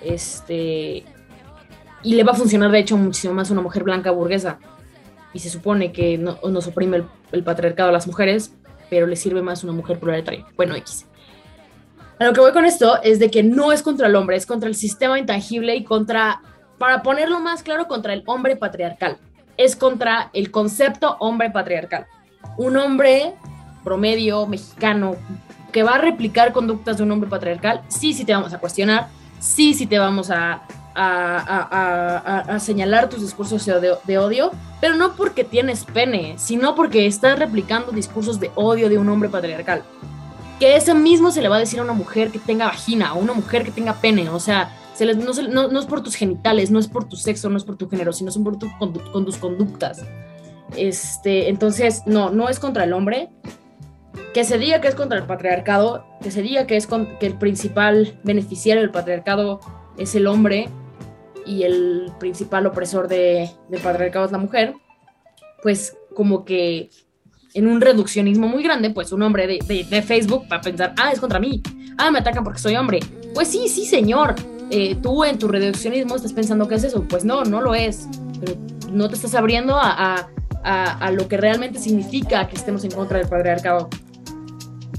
Este, y le va a funcionar, de hecho, muchísimo más una mujer blanca burguesa. Y se supone que no, nos oprime el, patriarcado a las mujeres, pero le sirve más una mujer proletaria. Bueno, X. A lo que voy con esto es de que no es contra el hombre, es contra el sistema intangible y contra, para ponerlo más claro, contra el hombre patriarcal. Es contra el concepto hombre patriarcal. Un hombre promedio mexicano que va a replicar conductas de un hombre patriarcal, sí, sí te vamos a cuestionar, sí, sí te vamos a, a, señalar tus discursos de, odio, pero no porque tienes pene, sino porque estás replicando discursos de odio de un hombre patriarcal. Que ese mismo se le va a decir a una mujer que tenga vagina, a una mujer que tenga pene, o sea, no, es por tus genitales, no es por tu sexo, no es por tu género, sino son por tus conductas. Este, entonces, no, no es contra el hombre, que se diga que es contra el patriarcado, que se diga que es que el principal beneficiario del patriarcado es el hombre y el principal opresor de, del patriarcado es la mujer, pues como que en un reduccionismo muy grande, pues un hombre de, Facebook va a pensar, ah, es contra mí, ah, me atacan porque soy hombre. Pues sí, sí, señor, eh, tú en tu reduccionismo estás pensando que es eso, pues no, no lo es, pero no te estás abriendo a, a, a lo que realmente significa que estemos en contra del patriarcado.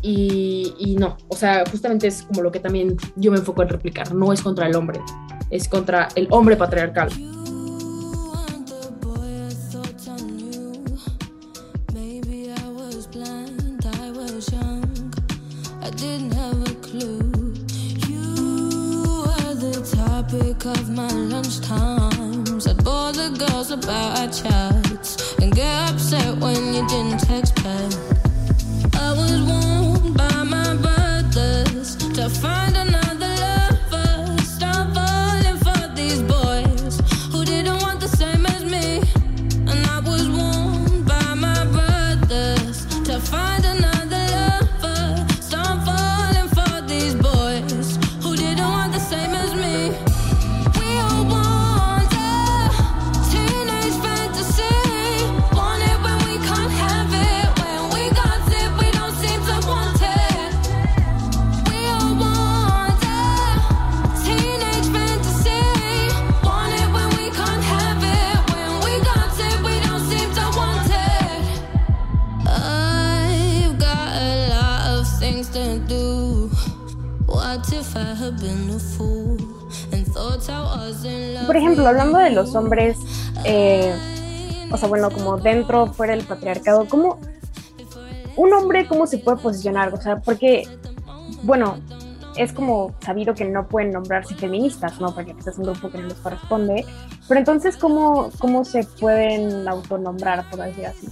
Y, no, o sea, justamente es como lo que también yo me enfoco en replicar, no es contra el hombre, es contra el hombre patriarcal. Of my lunch times. I'd bore the girls about our chats and get upset when you didn't text back. I was warned by my brothers to find another. Los hombres, eh, o sea, bueno, como dentro, fuera del patriarcado, ¿cómo un hombre cómo se puede posicionar? O sea, porque, bueno, es como sabido que no pueden nombrarse feministas, ¿no? Porque este es un grupo que no les corresponde. Pero entonces, ¿cómo, cómo se pueden autonombrar, por decir así?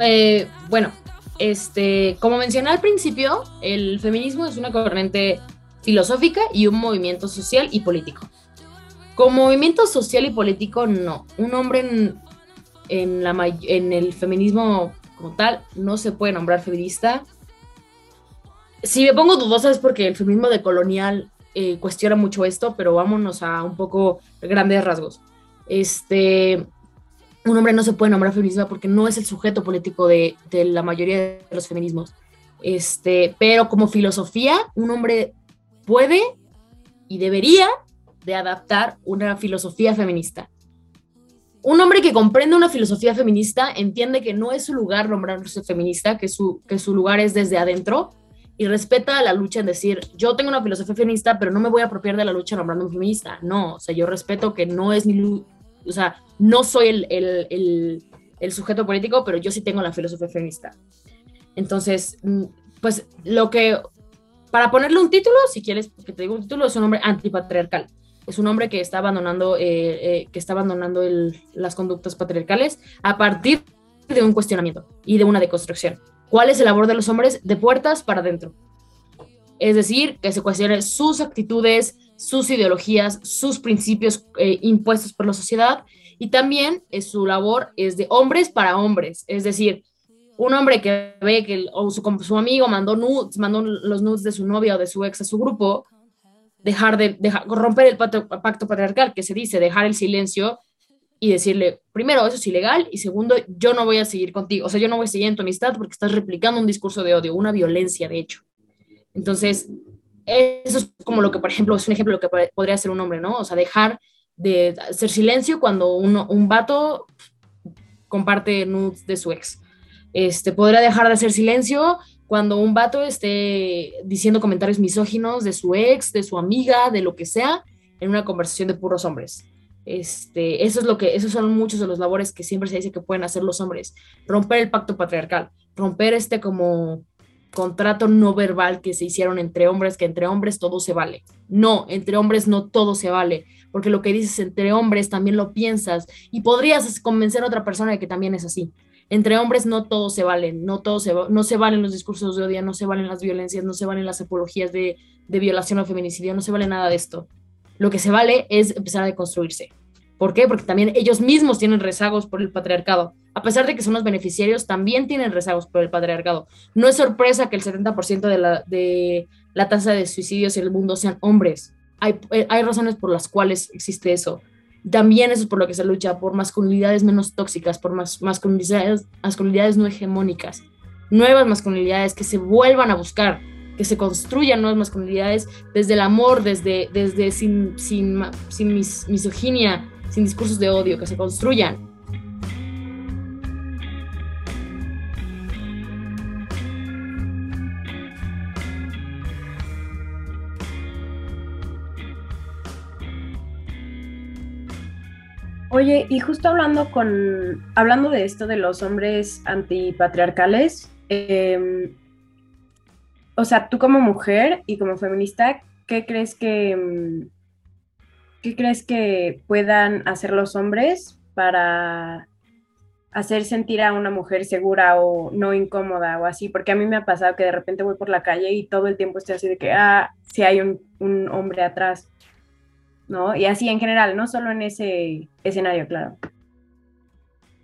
Eh, bueno, este, como mencioné al principio, el feminismo es una corriente filosófica y un movimiento social y político. Como movimiento social y político, no. Un hombre en, el feminismo como tal no se puede nombrar feminista. Si me pongo dudosa es porque el feminismo de colonial eh, cuestiona mucho esto, pero vámonos a un poco grandes rasgos. Este, un hombre no se puede nombrar feminista porque no es el sujeto político de, de la mayoría de los feminismos. Este, pero como filosofía, un hombre puede y debería de adaptar una filosofía feminista. Un hombre que comprende una filosofía feminista entiende que no es su lugar nombrarse feminista, que su, que su lugar es desde adentro y respeta la lucha en decir, yo tengo una filosofía feminista, pero no me voy a apropiar de la lucha nombrándome feminista. No, o sea, yo respeto que no es mi, o sea, no soy el, el, el sujeto político, pero yo sí tengo la filosofía feminista. Entonces, mm, pues lo que para ponerle un título, si quieres que te diga un título, es un hombre antipatriarcal. Es un hombre que está abandonando, eh, eh, que está abandonando las conductas patriarcales a partir de un cuestionamiento y de una deconstrucción. ¿Cuál es el labor de los hombres? De puertas para adentro. Es decir, que se cuestionen sus actitudes, sus ideologías, sus principios eh, impuestos por la sociedad Y también su labor es de hombres para hombres, es decir, un hombre que ve que su amigo mandó nudes, mandó los nudes de su novia o de su ex a su grupo, dejar de dejar, romper el pacto, pacto patriarcal que se dice, dejar el silencio y decirle, primero, eso es ilegal y segundo, yo no voy a seguir contigo, o sea, yo no voy a seguir en tu amistad porque estás replicando un discurso de odio, una violencia, de hecho. Entonces, eso es como lo que, por ejemplo, es un ejemplo de lo que podría ser un hombre, ¿no? O sea, dejar de hacer silencio cuando uno, un vato comparte nudes de su ex. Este, podría dejar de hacer silencio cuando un vato esté diciendo comentarios misóginos de su ex, de su amiga, de lo que sea, en una conversación de puros hombres. Este, eso es lo que, esos son muchos de los labores que siempre se dice que pueden hacer los hombres. Romper el pacto patriarcal, romper este como contrato no verbal que se hicieron entre hombres, que entre hombres todo se vale. No, entre hombres no todo se vale, porque lo que dices entre hombres también lo piensas y podrías convencer a otra persona de que también es así. Entre hombres no todo se vale, no, todo se, no se valen los discursos de odio, no se valen las violencias, no se valen las apologías de, de violación o feminicidio, no se vale nada de esto. Lo que se vale es empezar a deconstruirse. ¿Por qué? Porque también ellos mismos tienen rezagos por el patriarcado. A pesar de que son los beneficiarios, también tienen rezagos por el patriarcado. No es sorpresa que el 70% de la, de la tasa de suicidios en el mundo sean hombres. Hay, eh, hay razones por las cuales existe eso. También eso es por lo que se lucha, por masculinidades menos tóxicas, por más, masculinidades, masculinidades no hegemónicas, nuevas masculinidades que se vuelvan a buscar, que se construyan nuevas masculinidades desde el amor, desde, desde sin, sin, sin mis, misoginia, sin discursos de odio, que se construyan. Oye, y justo hablando con, hablando de esto de los hombres antipatriarcales, eh, o sea, tú como mujer y como feminista, ¿qué crees que, mm, qué crees que puedan hacer los hombres para hacer sentir a una mujer segura o no incómoda o así? Porque a mí me ha pasado que de repente voy por la calle y todo el tiempo estoy así de que, ah, si hay un, un hombre atrás, ¿no? Y así en general, no solo en ese escenario, claro.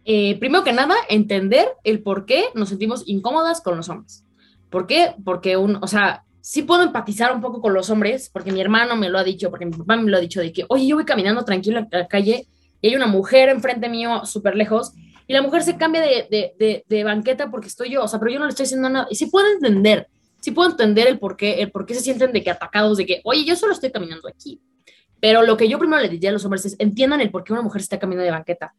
Eh, primero que nada, entender el por qué nos sentimos incómodas con los hombres. ¿Por qué? Porque un, o sea, sí puedo empatizar un poco con los hombres, porque mi hermano me lo ha dicho, porque mi papá me lo ha dicho, de que, oye, yo voy caminando tranquilo en la calle y hay una mujer enfrente mío súper lejos y la mujer se cambia de, de, de, banqueta porque estoy yo, o sea, pero yo no le estoy haciendo nada. Y sí puedo entender, sí puedo entender el por qué, el por qué se sienten de que atacados, de que, oye, yo solo estoy caminando aquí. Pero lo que yo primero le diría a los hombres es, entiendan el por qué una mujer está caminando de banqueta.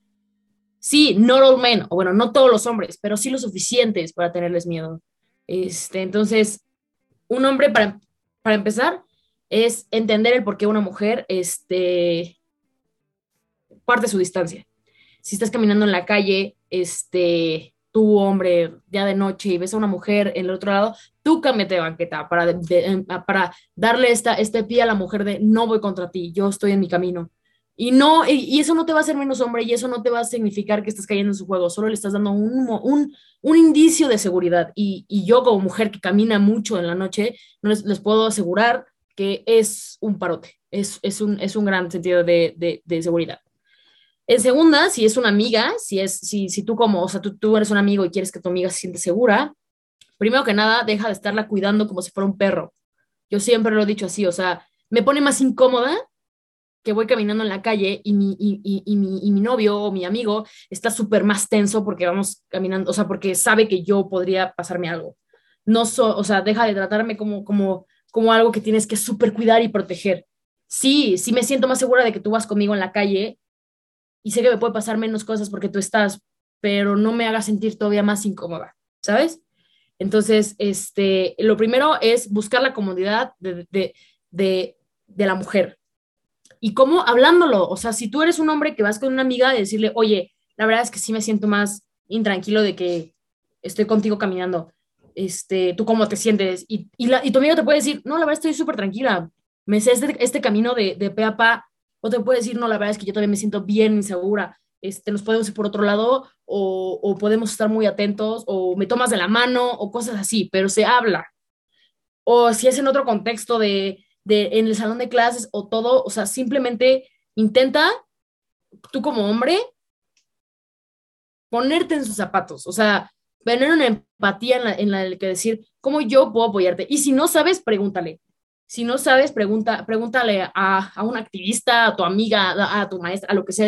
Sí, no los men, o bueno, no todos los hombres, pero sí lo suficientes para tenerles miedo. Este, entonces, un hombre, para, para empezar, es entender el por qué una mujer este, parte su distancia. Si estás caminando en la calle, este, tú, hombre, ya de noche y ves a una mujer en el otro lado, tú cámbiate banqueta para, de, para darle esta, este pie a la mujer de no voy contra ti, yo estoy en mi camino. Y, no, y, eso no te va a hacer menos hombre y eso no te va a significar que estás cayendo en su juego, solo le estás dando un, un, un indicio de seguridad. Y, y, yo como mujer que camina mucho en la noche, les, les puedo asegurar que es un parote, es, es, un, es un gran sentido de, de seguridad. En segunda, si es una amiga, si, es, si, si tú como, o sea, tú, tú eres un amigo y quieres que tu amiga se siente segura, primero que nada, deja de estarla cuidando como si fuera un perro. Yo siempre lo he dicho así, o sea, me pone más incómoda que voy caminando en la calle y mi, y, y, y mi, novio o mi amigo está súper más tenso porque vamos caminando, o sea, porque sabe que yo podría pasarme algo. No so, o sea, deja de tratarme como, como, como algo que tienes que súper cuidar y proteger. Sí, sí me siento más segura de que tú vas conmigo en la calle y sé que me puede pasar menos cosas porque tú estás, pero no me haga sentir todavía más incómoda, ¿sabes? Entonces, este, lo primero es buscar la comodidad de, de, de, la mujer. Y cómo hablándolo, o sea, si tú eres un hombre que vas con una amiga, de decirle, oye, la verdad es que sí me siento más intranquilo de que estoy contigo caminando. Este, ¿Tú cómo te sientes? Y, y, la, y tu amigo te puede decir, no, la verdad estoy súper tranquila. Me sé este, este camino de, de pe a pa o te puede decir, no, la verdad es que yo también me siento bien insegura, este, nos podemos ir por otro lado, o, o podemos estar muy atentos, o me tomas de la mano, o cosas así, pero se habla. O si es en otro contexto de, de en el salón de clases o todo, o sea, simplemente intenta, tú como hombre, ponerte en sus zapatos, o sea, tener una empatía en la, en la que decir, ¿cómo yo puedo apoyarte? Y si no sabes, pregúntale. Si no sabes, pregunta, pregúntale a, a un activista, a tu amiga, a, tu maestra, a lo que sea,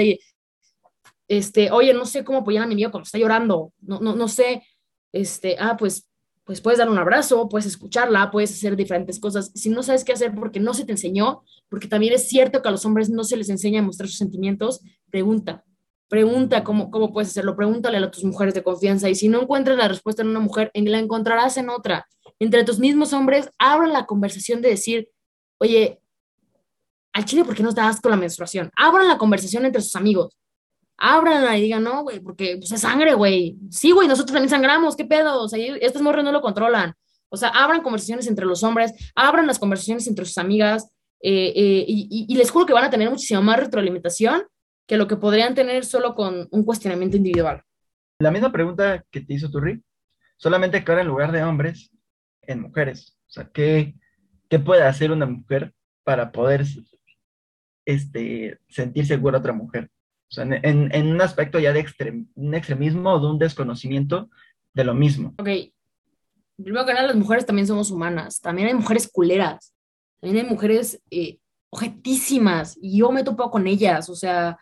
este, oye, no sé cómo apoyar a mi amigo cuando está llorando, no, no, no sé, este, ah, pues, pues puedes dar un abrazo, puedes escucharla, puedes hacer diferentes cosas. Si no sabes qué hacer porque no se te enseñó, porque también es cierto que a los hombres no se les enseña a mostrar sus sentimientos, pregunta, pregunta cómo, cómo puedes hacerlo, pregúntale a tus mujeres de confianza y si no encuentras la respuesta en una mujer, la encontrarás en otra. Entre tus mismos hombres, abran la conversación de decir, oye, al chile, ¿por qué no te das con la menstruación? Abran la conversación entre sus amigos ábranla y digan, no, güey, porque pues, es sangre, güey. Sí, güey, nosotros también sangramos, ¿qué pedo? O sea, estos morros no lo controlan. O sea, abran conversaciones entre los hombres, abran las conversaciones entre sus amigas, eh, eh, y, y, les juro que van a tener muchísima más retroalimentación que lo que podrían tener solo con un cuestionamiento individual. La misma pregunta que te hizo Turri, solamente que ahora en lugar de hombres, en mujeres. O sea, ¿qué, qué puede hacer una mujer para poder este, sentir segura a otra mujer? O sea, en, en un aspecto ya de extrem, un extremismo o de un desconocimiento de lo mismo. Ok. Primero que nada, las mujeres también somos humanas. También hay mujeres culeras. También hay mujeres eh, objetísimas. Y yo me he topado con ellas. O sea,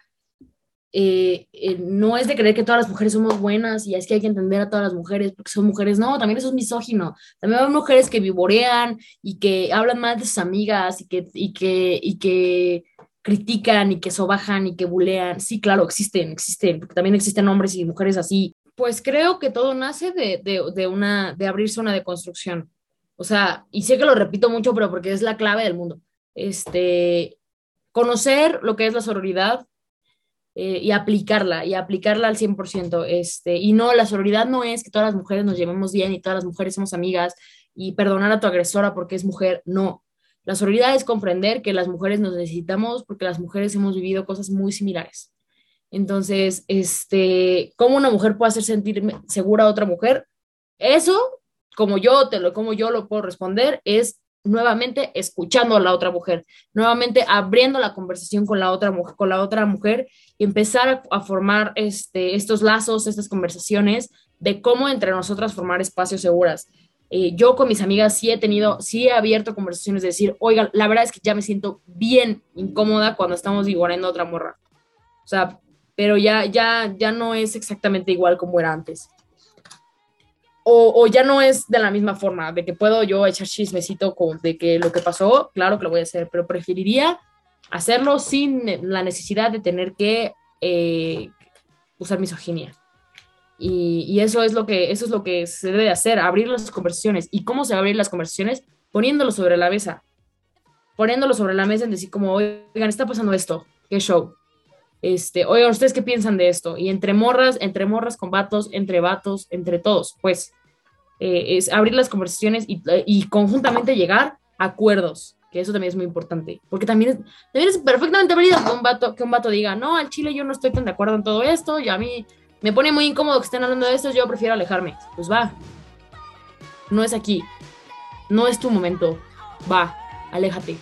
eh, eh, no es de creer que todas las mujeres somos buenas y es que hay que entender a todas las mujeres porque son mujeres. No, también eso es misógino. También hay mujeres que vivorean y que hablan mal de sus amigas y que, y que, y que critican y que sobajan y que bulean. Sí, claro, existen, existen, porque también existen hombres y mujeres así. Pues creo que todo nace de, de, de una, de abrirse una deconstrucción. O sea, y sé que lo repito mucho, pero porque es la clave del mundo. Este, conocer lo que es la sororidad eh, y aplicarla, y aplicarla al 100%. Este, y no, la sororidad no es que todas las mujeres nos llevemos bien y todas las mujeres somos amigas y perdonar a tu agresora porque es mujer. No, la sororidad es comprender que las mujeres nos necesitamos porque las mujeres hemos vivido cosas muy similares. Entonces, este, ¿cómo una mujer puede hacer sentir segura a otra mujer? Eso, como yo te lo, como yo lo puedo responder, es nuevamente escuchando a la otra mujer, nuevamente abriendo la conversación con la otra con la otra mujer y empezar a, a formar este, estos lazos, estas conversaciones de cómo entre nosotras formar espacios seguras. Eh, yo con mis amigas sí he tenido, sí he abierto conversaciones de decir, oiga, la verdad es que ya me siento bien incómoda cuando estamos igualando otra morra. O sea, pero ya, ya, ya no es exactamente igual como era antes. O, ya no es de la misma forma, de que puedo yo echar chismecito de que lo que pasó, claro que lo voy a hacer, pero preferiría hacerlo sin la necesidad de tener que eh, usar misoginia. Y, eso, es lo que, eso es lo que se debe hacer, abrir las conversaciones. ¿Y cómo se abrir las conversaciones? Poniéndolo sobre la mesa. Poniéndolo sobre la mesa en decir como, oigan, está pasando esto, qué show. Este, oigan, ¿ustedes qué piensan de esto? Y entre morras, entre morras con vatos, entre vatos, entre todos, pues, eh, es abrir las conversaciones y, y, conjuntamente llegar a acuerdos, que eso también es muy importante, porque también es, también es perfectamente válido que un, vato, que un vato diga, no, al chile yo no estoy tan de acuerdo en todo esto, y a mí me pone muy incómodo que estén hablando de esto, yo prefiero alejarme. Pues va. No es aquí. No es tu momento. Va, aléjate.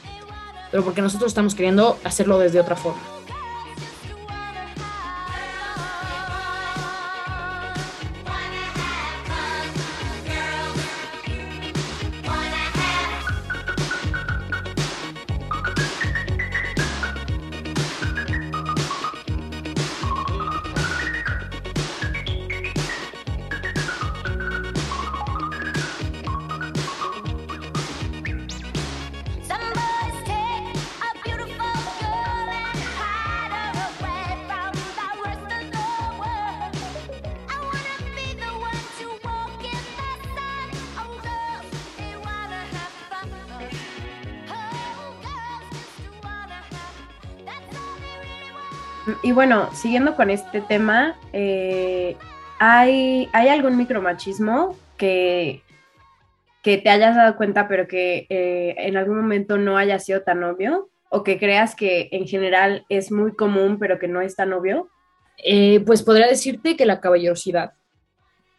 Pero porque nosotros estamos queriendo hacerlo desde otra forma. Bueno, siguiendo con este tema, eh, ¿hay, ¿hay algún micromachismo que, te hayas dado cuenta, pero que eh, en algún momento no haya sido tan obvio? ¿O que creas que en general es muy común, pero que no es tan obvio? Eh, pues podría decirte que la caballerosidad.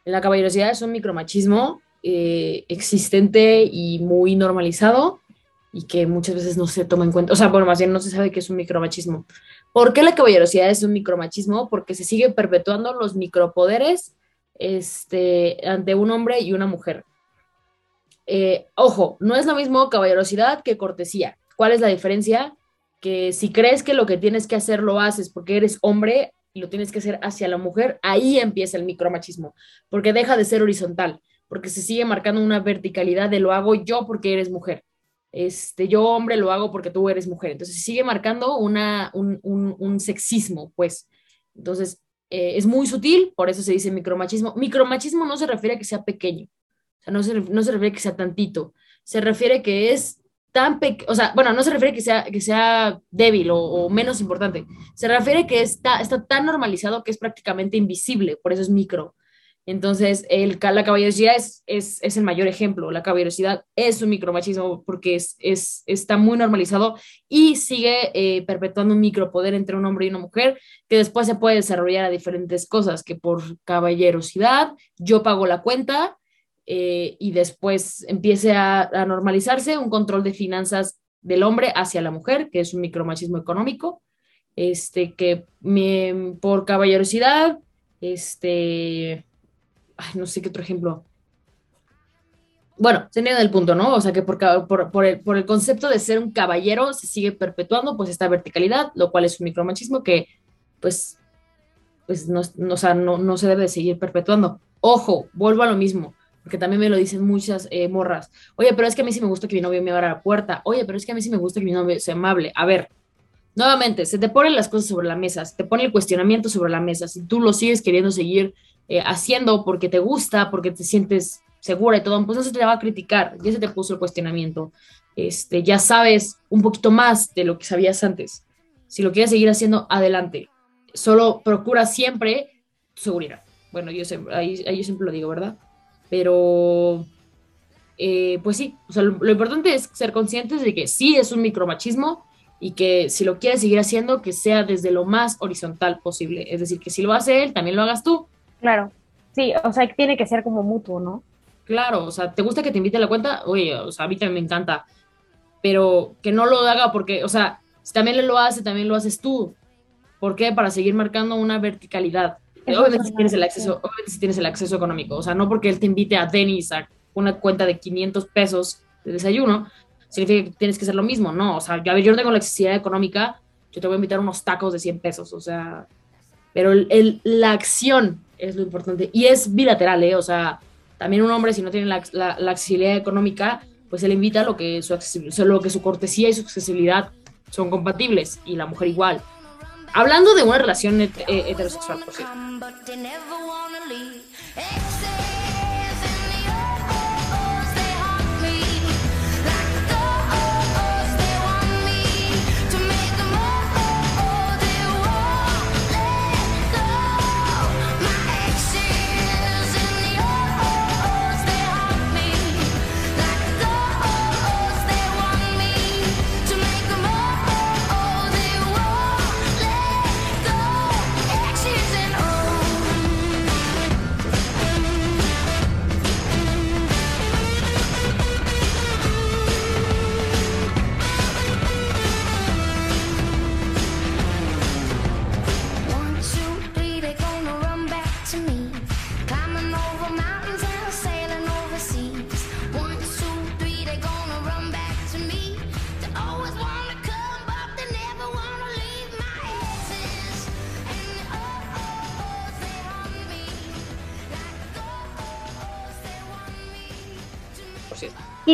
La caballerosidad es un micromachismo existente y muy normalizado y que muchas veces no se toma en cuenta, o sea, bueno, más bien no se sabe que es un micromachismo, ¿Por qué la caballerosidad es un micromachismo? Porque se sigue perpetuando los micropoderes este, ante un hombre y una mujer. Eh, ojo, no es lo mismo caballerosidad que cortesía. ¿Cuál es la diferencia? Que si crees que lo que tienes que hacer lo haces porque eres hombre y lo tienes que hacer hacia la mujer, ahí empieza el micromachismo, porque deja de ser horizontal, porque se sigue marcando una verticalidad de lo hago yo porque eres mujer. Este, yo hombre lo hago porque tú eres mujer. Entonces sigue marcando una, un, un, sexismo, pues. Entonces, eh, es muy sutil, por eso se dice micromachismo. Micromachismo no se refiere a que sea pequeño, o sea, no se, no se refiere a que sea tantito, se refiere que es tan pequeño, o sea, bueno, no se refiere a que sea, que sea débil o, menos importante, se refiere a que está, está tan normalizado que es prácticamente invisible, por eso es micro. Entonces, el, la caballerosidad es, es, es, el mayor ejemplo. La caballerosidad es un micromachismo porque es, es, está muy normalizado y sigue eh, perpetuando un micropoder entre un hombre y una mujer que después se puede desarrollar a diferentes cosas, que por caballerosidad yo pago la cuenta eh, y después empiece a, a, normalizarse un control de finanzas del hombre hacia la mujer, que es un micromachismo económico, este, que me, por caballerosidad, este, no sé qué otro ejemplo. Bueno, se del punto, ¿no? O sea que por, por, el, por, el, concepto de ser un caballero se sigue perpetuando pues esta verticalidad, lo cual es un micromachismo que pues, pues no, no, o sea, no, no se debe seguir perpetuando. Ojo, vuelvo a lo mismo porque también me lo dicen muchas eh, morras. Oye, pero es que a mí sí me gusta que mi novio me abra la puerta. Oye, pero es que a mí sí me gusta que mi novio sea amable. A ver, nuevamente, se te ponen las cosas sobre la mesa, se te pone el cuestionamiento sobre la mesa. Si tú lo sigues queriendo seguir eh, haciendo porque te gusta, porque te sientes segura y todo, pues no se te va a criticar, ya se te puso el cuestionamiento, este, ya sabes un poquito más de lo que sabías antes. Si lo quieres seguir haciendo, adelante. Solo procura siempre tu seguridad. Bueno, yo, ahí, ahí siempre lo digo, ¿verdad? Pero, eh, pues sí, o sea, lo, lo, importante es ser conscientes de que sí es un micromachismo y que si lo quieres seguir haciendo, que sea desde lo más horizontal posible. Es decir, que si lo hace él, también lo hagas tú. Claro, sí, o sea, tiene que ser como mutuo, ¿no? Claro, o sea, ¿te gusta que te invite a la cuenta? Oye, o sea, a mí también me encanta, pero que no lo haga porque, o sea, si también él lo hace, también lo haces tú. ¿Por qué? Para seguir marcando una verticalidad. obviamente si, tienes el acceso, obviamente si tienes el acceso económico, o sea, no porque él te invite a Denis a una cuenta de 500 pesos de desayuno, significa que tienes que hacer lo mismo, ¿no? O sea, yo, a ver, yo no tengo la accesibilidad económica, yo te voy a invitar unos tacos de 100 pesos, o sea, pero el, la acción es lo importante. Y es bilateral, ¿eh? O sea, también un hombre, si no tiene la, la, accesibilidad económica, pues se le invita a lo que su, lo que su cortesía y su accesibilidad son compatibles, y la mujer igual. Hablando de una relación eh, heterosexual, por cierto.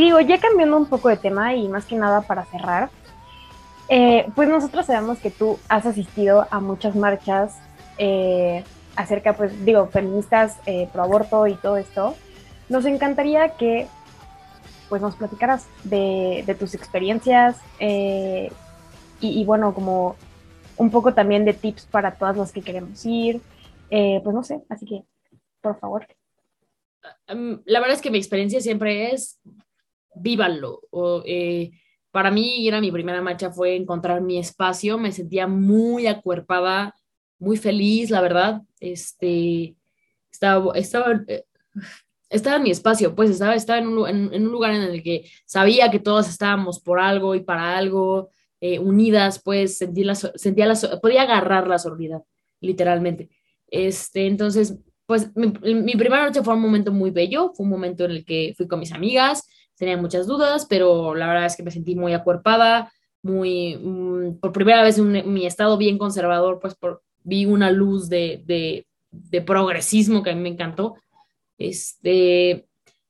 Digo, ya cambiando un poco de tema y más que nada para cerrar, eh, pues nosotros sabemos que tú has asistido a muchas marchas eh, acerca, pues digo, feministas eh, pro aborto y todo esto. Nos encantaría que pues nos platicaras de, tus experiencias y, y, bueno, como un poco también de tips para todas las que queremos ir. pues no sé, así que por favor. La verdad es que mi experiencia siempre es vívanlo. O, eh, para mí ir a mi primera marcha fue encontrar mi espacio, me sentía muy acuerpada, muy feliz, la verdad. Este, estaba, estaba, eh, estaba en mi espacio, pues estaba, estaba en, un, en, un, lugar en el que sabía que todos estábamos por algo y para algo. eh, unidas, pues sentí la, sentía la, podía agarrar la sororidad, literalmente. Este, entonces, pues mi, mi primera noche fue un momento muy bello, fue un momento en el que fui con mis amigas, tenía muchas dudas, pero la verdad es que me sentí muy acuerpada, muy, mm, por primera vez en mi estado bien conservador, pues por, vi una luz de, de, progresismo que a mí me encantó. Este,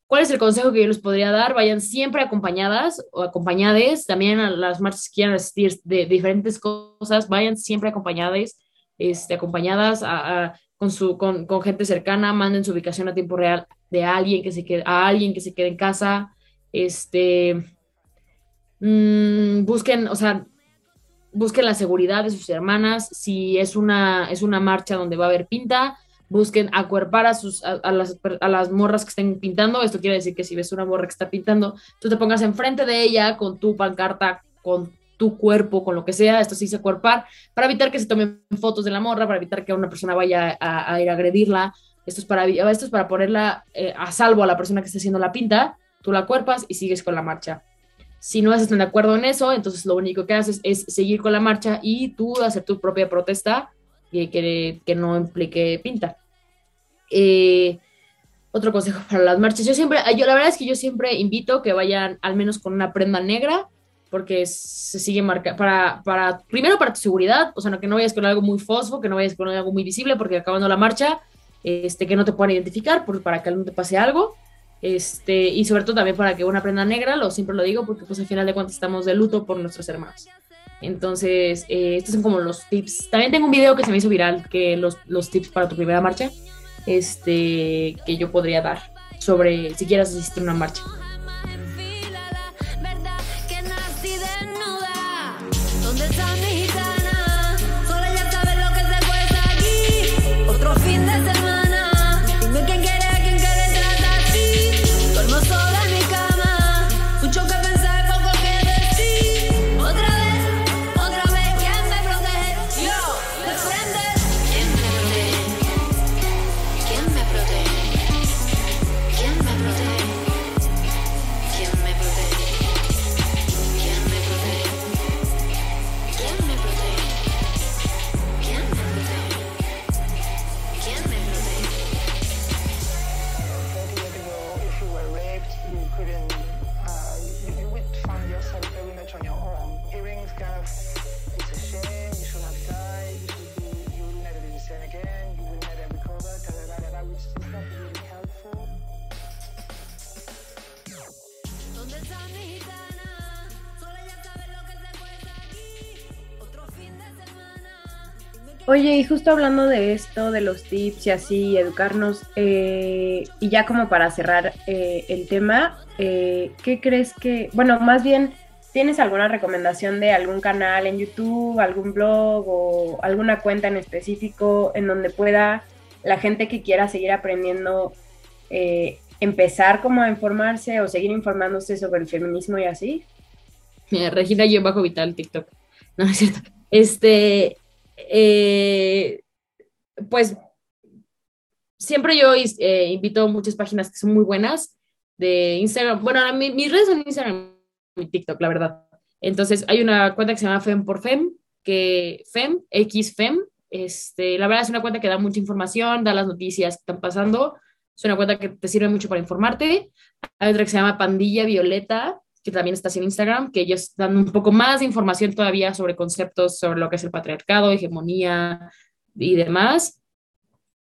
¿Cuál es el consejo que yo les podría dar? Vayan siempre acompañadas o acompañades, también a las marchas que quieran asistir de diferentes cosas, vayan siempre acompañadas, este, acompañadas a- con, su, con, con gente cercana, manden su ubicación a tiempo real de alguien que se quede, a alguien que se quede en casa, este, mm, busquen, o sea, busquen la seguridad de sus hermanas, si es una, es una marcha donde va a haber pinta, busquen acuerpar a, sus, a, las, a las morras que estén pintando. Esto quiere decir que si ves una morra que está pintando, tú te pongas enfrente de ella con tu pancarta, con tu cuerpo, con lo que sea, esto se dice acuerpar, para evitar que se tomen fotos de la morra, para evitar que una persona vaya a, a ir a agredirla. Esto es para, esto es para ponerla eh, a salvo a la persona que está haciendo la pinta, tú la cuerpas y sigues con la marcha. Si no estás de acuerdo en eso, entonces lo único que haces es seguir con la marcha y tú hacer tu propia protesta que, que, que no implique pinta. Eh, otro consejo para las marchas. Yo siempre, yo la verdad es que yo siempre invito que vayan al menos con una prenda negra, porque se sigue marcando, para, para, primero para tu seguridad, o sea, que no vayas con algo muy fosfo, que no vayas con algo muy visible, porque acabando la marcha, este, que no te puedan identificar, por, para que no te pase algo. Este, y sobre todo también para que una prenda negra, lo siempre lo digo, porque pues al final de cuentas estamos de luto por nuestros hermanos. Entonces, eh, estos son como los tips. También tengo un video que se me hizo viral, que los, los tips para tu primera marcha, este, que yo podría dar sobre si quieres asistir a una marcha. verdad que Oye, y justo hablando de esto, de los tips y así, educarnos, eh, y ya como para cerrar eh, el tema, eh, ¿qué crees que, bueno, más bien, ¿tienes alguna recomendación de algún canal en YouTube, algún blog o alguna cuenta en específico en donde pueda la gente que quiera seguir aprendiendo empezar como a informarse o seguir informándose sobre el feminismo y así? Regina yo bajo vital TikTok. No es cierto. Este, eh, pues siempre yo eh, invito muchas páginas que son muy buenas de Instagram. Bueno, mí- mis redes son Instagram y TikTok, la verdad. Entonces hay una cuenta que se llama Fem por Fem, que Fem, X Fem, este, la verdad es una cuenta que da mucha información, da las noticias que están pasando. Es una cuenta que te sirve mucho para informarte. Hay otra que se llama Pandilla Violeta, que también está en Instagram, que ellos dan un poco más de información todavía sobre conceptos, sobre lo que es el patriarcado, hegemonía y demás.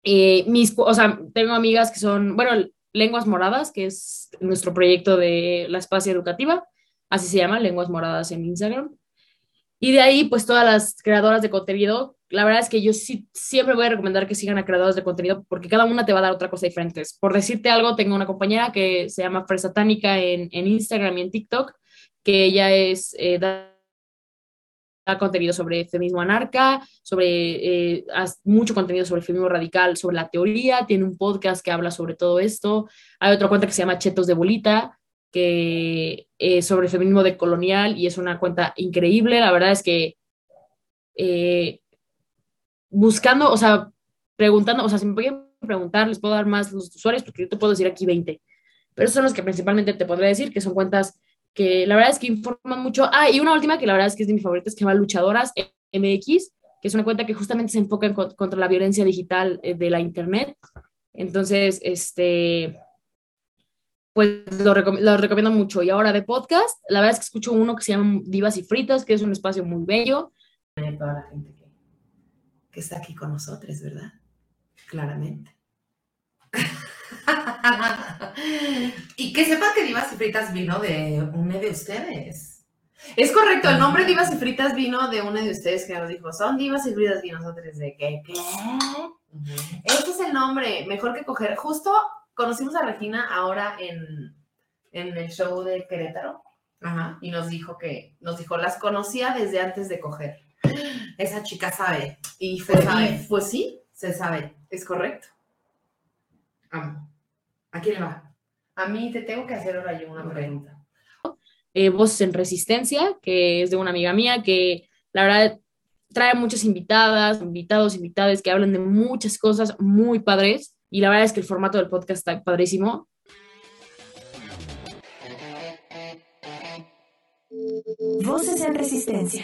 Eh, mis, o sea, tengo amigas que son, bueno, Lenguas Moradas, que es nuestro proyecto de la espacia educativa, así se llama, Lenguas Moradas en Instagram. Y de ahí, pues todas las creadoras de contenido, la verdad es que yo sí siempre voy a recomendar que sigan a creadoras de contenido porque cada una te va a dar otra cosa diferente. Por decirte algo, tengo una compañera que se llama Fresa Tánica en, en Instagram y en TikTok, que ella es, eh, da, da contenido sobre feminismo anarca, sobre eh, mucho contenido sobre feminismo radical, sobre la teoría, tiene un podcast que habla sobre todo esto. Hay otra cuenta que se llama Chetos de Bolita, que es sobre feminismo decolonial y es una cuenta increíble. La verdad es que eh, buscando, o sea, preguntando, o sea, si me pueden preguntar, les puedo dar más los usuarios porque yo te puedo decir aquí 20. Pero esos son los que principalmente te podría decir, que son cuentas que la verdad es que informan mucho. Ah, y una última que la verdad es que es de mis favoritas, que se llama Luchadoras MX, que es una cuenta que justamente se enfoca en co- contra la violencia digital eh, de la internet. Entonces, este, pues lo, recom- lo recomiendo mucho. Y ahora de podcast, la verdad es que escucho uno que se llama Divas y Fritas, que es un espacio muy bello. a toda la gente que, está aquí con nosotros, ¿verdad? Claramente. y que sepan que Divas y Fritas vino de una de ustedes. Es correcto, el nombre Divas y Fritas vino de una de ustedes que nos dijo, son Divas y Fritas y nosotros de ¿qué? ¿Qué? Este es el nombre, mejor que coger. Justo conocimos a Regina ahora en, en el show de Querétaro. Ajá, y nos dijo que, nos dijo, las conocía desde antes de coger. Esa chica sabe. Y fue, y pues sí, se sabe. Es correcto. Amo. ¿A quién le va? A mí te tengo que hacer ahora yo una pregunta. eh, Voces en Resistencia, que es de una amiga mía que la verdad trae muchas invitadas, invitados, invitadas que hablan de muchas cosas muy padres y la verdad es que el formato del podcast está padrísimo. Voces en Resistencia.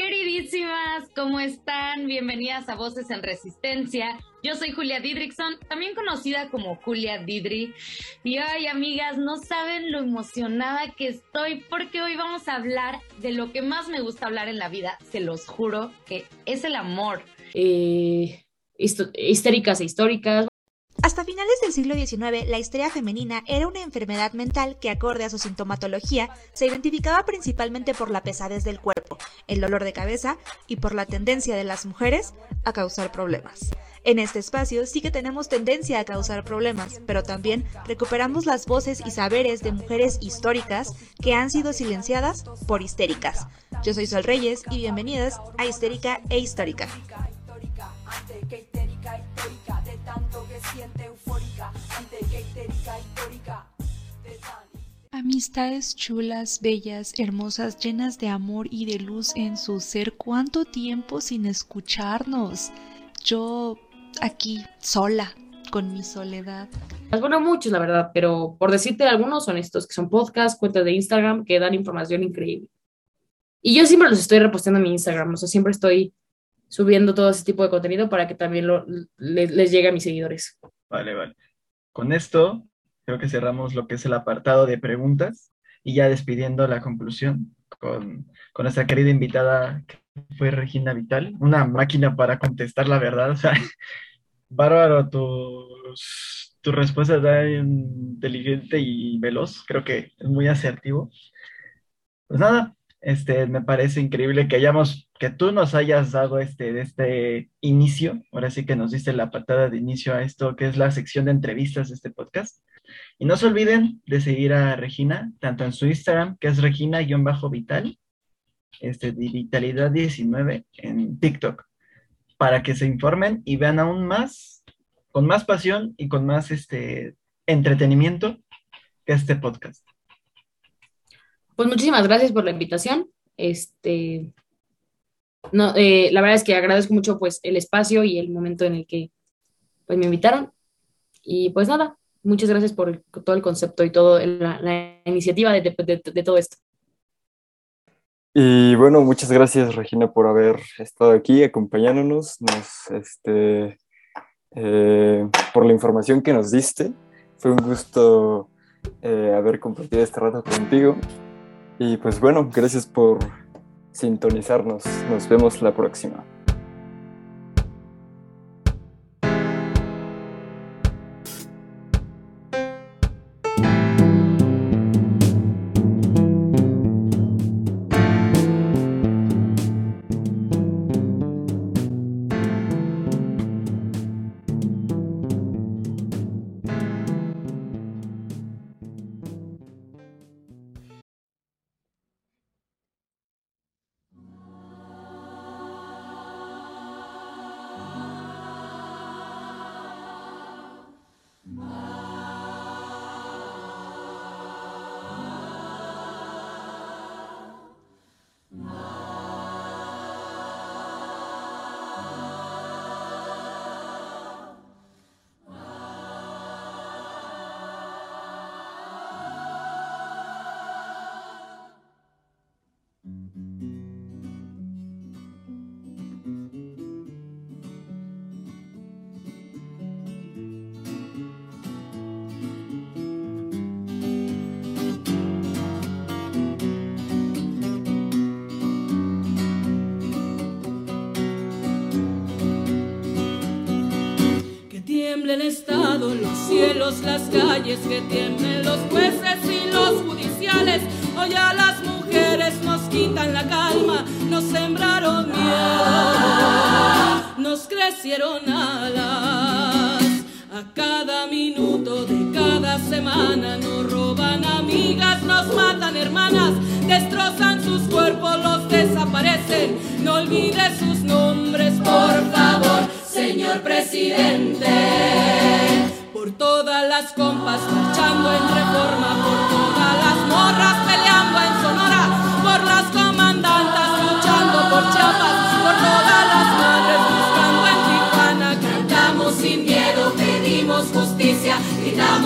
Queridísimas, ¿cómo están? Bienvenidas a Voces en Resistencia. Yo soy Julia Didrikson, también conocida como Julia Didri. Y ay, amigas, no saben lo emocionada que estoy porque hoy vamos a hablar de lo que más me gusta hablar en la vida, se los juro, que es el amor. Eh, histéricas e históricas. Hasta finales del siglo XIX, la histeria femenina era una enfermedad mental que, acorde a su sintomatología, se identificaba principalmente por la pesadez del cuerpo, el dolor de cabeza y por la tendencia de las mujeres a causar problemas. En este espacio sí que tenemos tendencia a causar problemas, pero también recuperamos las voces y saberes de mujeres históricas que han sido silenciadas por histéricas. Yo soy Sol Reyes y bienvenidas a Histérica e Histórica. Amistades chulas, bellas, hermosas, llenas de amor y de luz en su ser. ¿Cuánto tiempo sin escucharnos? Yo aquí, sola, con mi soledad. Bueno, muchos, la verdad, pero por decirte algunos son estos, que son podcasts, cuentas de Instagram que dan información increíble. Y yo siempre los estoy reposteando en mi Instagram, o sea, siempre estoy subiendo todo ese tipo de contenido para que también lo, le- les llegue a mis seguidores. Vale, vale. Con esto, creo que cerramos lo que es el apartado de preguntas y ya despidiendo la conclusión con, con nuestra querida invitada, que fue Regina Vital, una máquina para contestar la verdad. O sea, bárbaro, tus, tu respuesta es tan inteligente y veloz. Creo que es muy asertivo. Pues nada, este, me parece increíble que hayamos, que tú nos hayas dado este, este inicio, ahora sí que nos diste la patada de inicio a esto, que es la sección de entrevistas de este podcast. Y no se olviden de seguir a Regina, tanto en su Instagram, que es Regina-Vital, este, de Vitalidad19 en TikTok, para que se informen y vean aún más, con más pasión y con más este, entretenimiento que este podcast. Pues muchísimas gracias por la invitación. Este, no, eh, la verdad es que agradezco mucho pues el espacio y el momento en el que pues me invitaron. Y pues nada, muchas gracias por todo el concepto y toda la, iniciativa de, todo esto. Y bueno, muchas gracias Regina por haber estado aquí acompañándonos, nos, este, eh, por la información que nos diste. Fue un gusto eh, haber compartido este rato contigo. Y pues bueno, gracias por sintonizarnos. Nos vemos la próxima.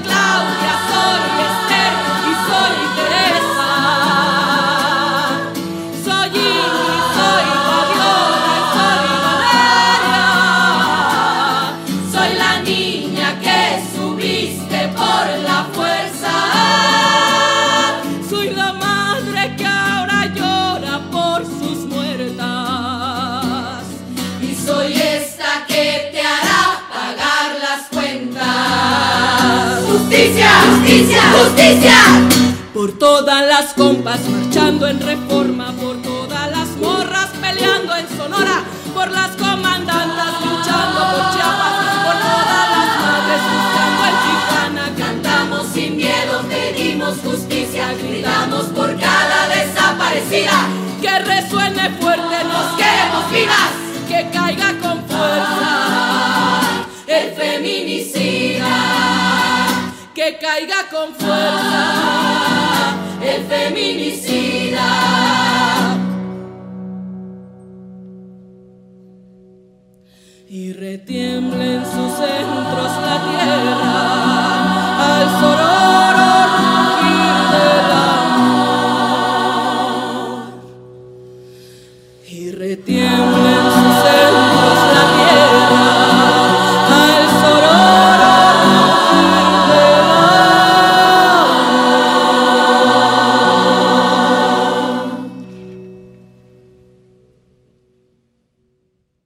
Claudia, soy Justicia, justicia. Por todas las compas marchando en reforma, por todas las morras peleando en Sonora, por las comandantas luchando por Chiapas, por todas las madres buscando en Tijuana. Cantamos sin miedo, pedimos justicia, gritamos por cada desaparecida. Que resuene fuerte, nos queremos vivas, Que caiga con fuerza el feminicida. y retiembla en sus centros la tierra al sororo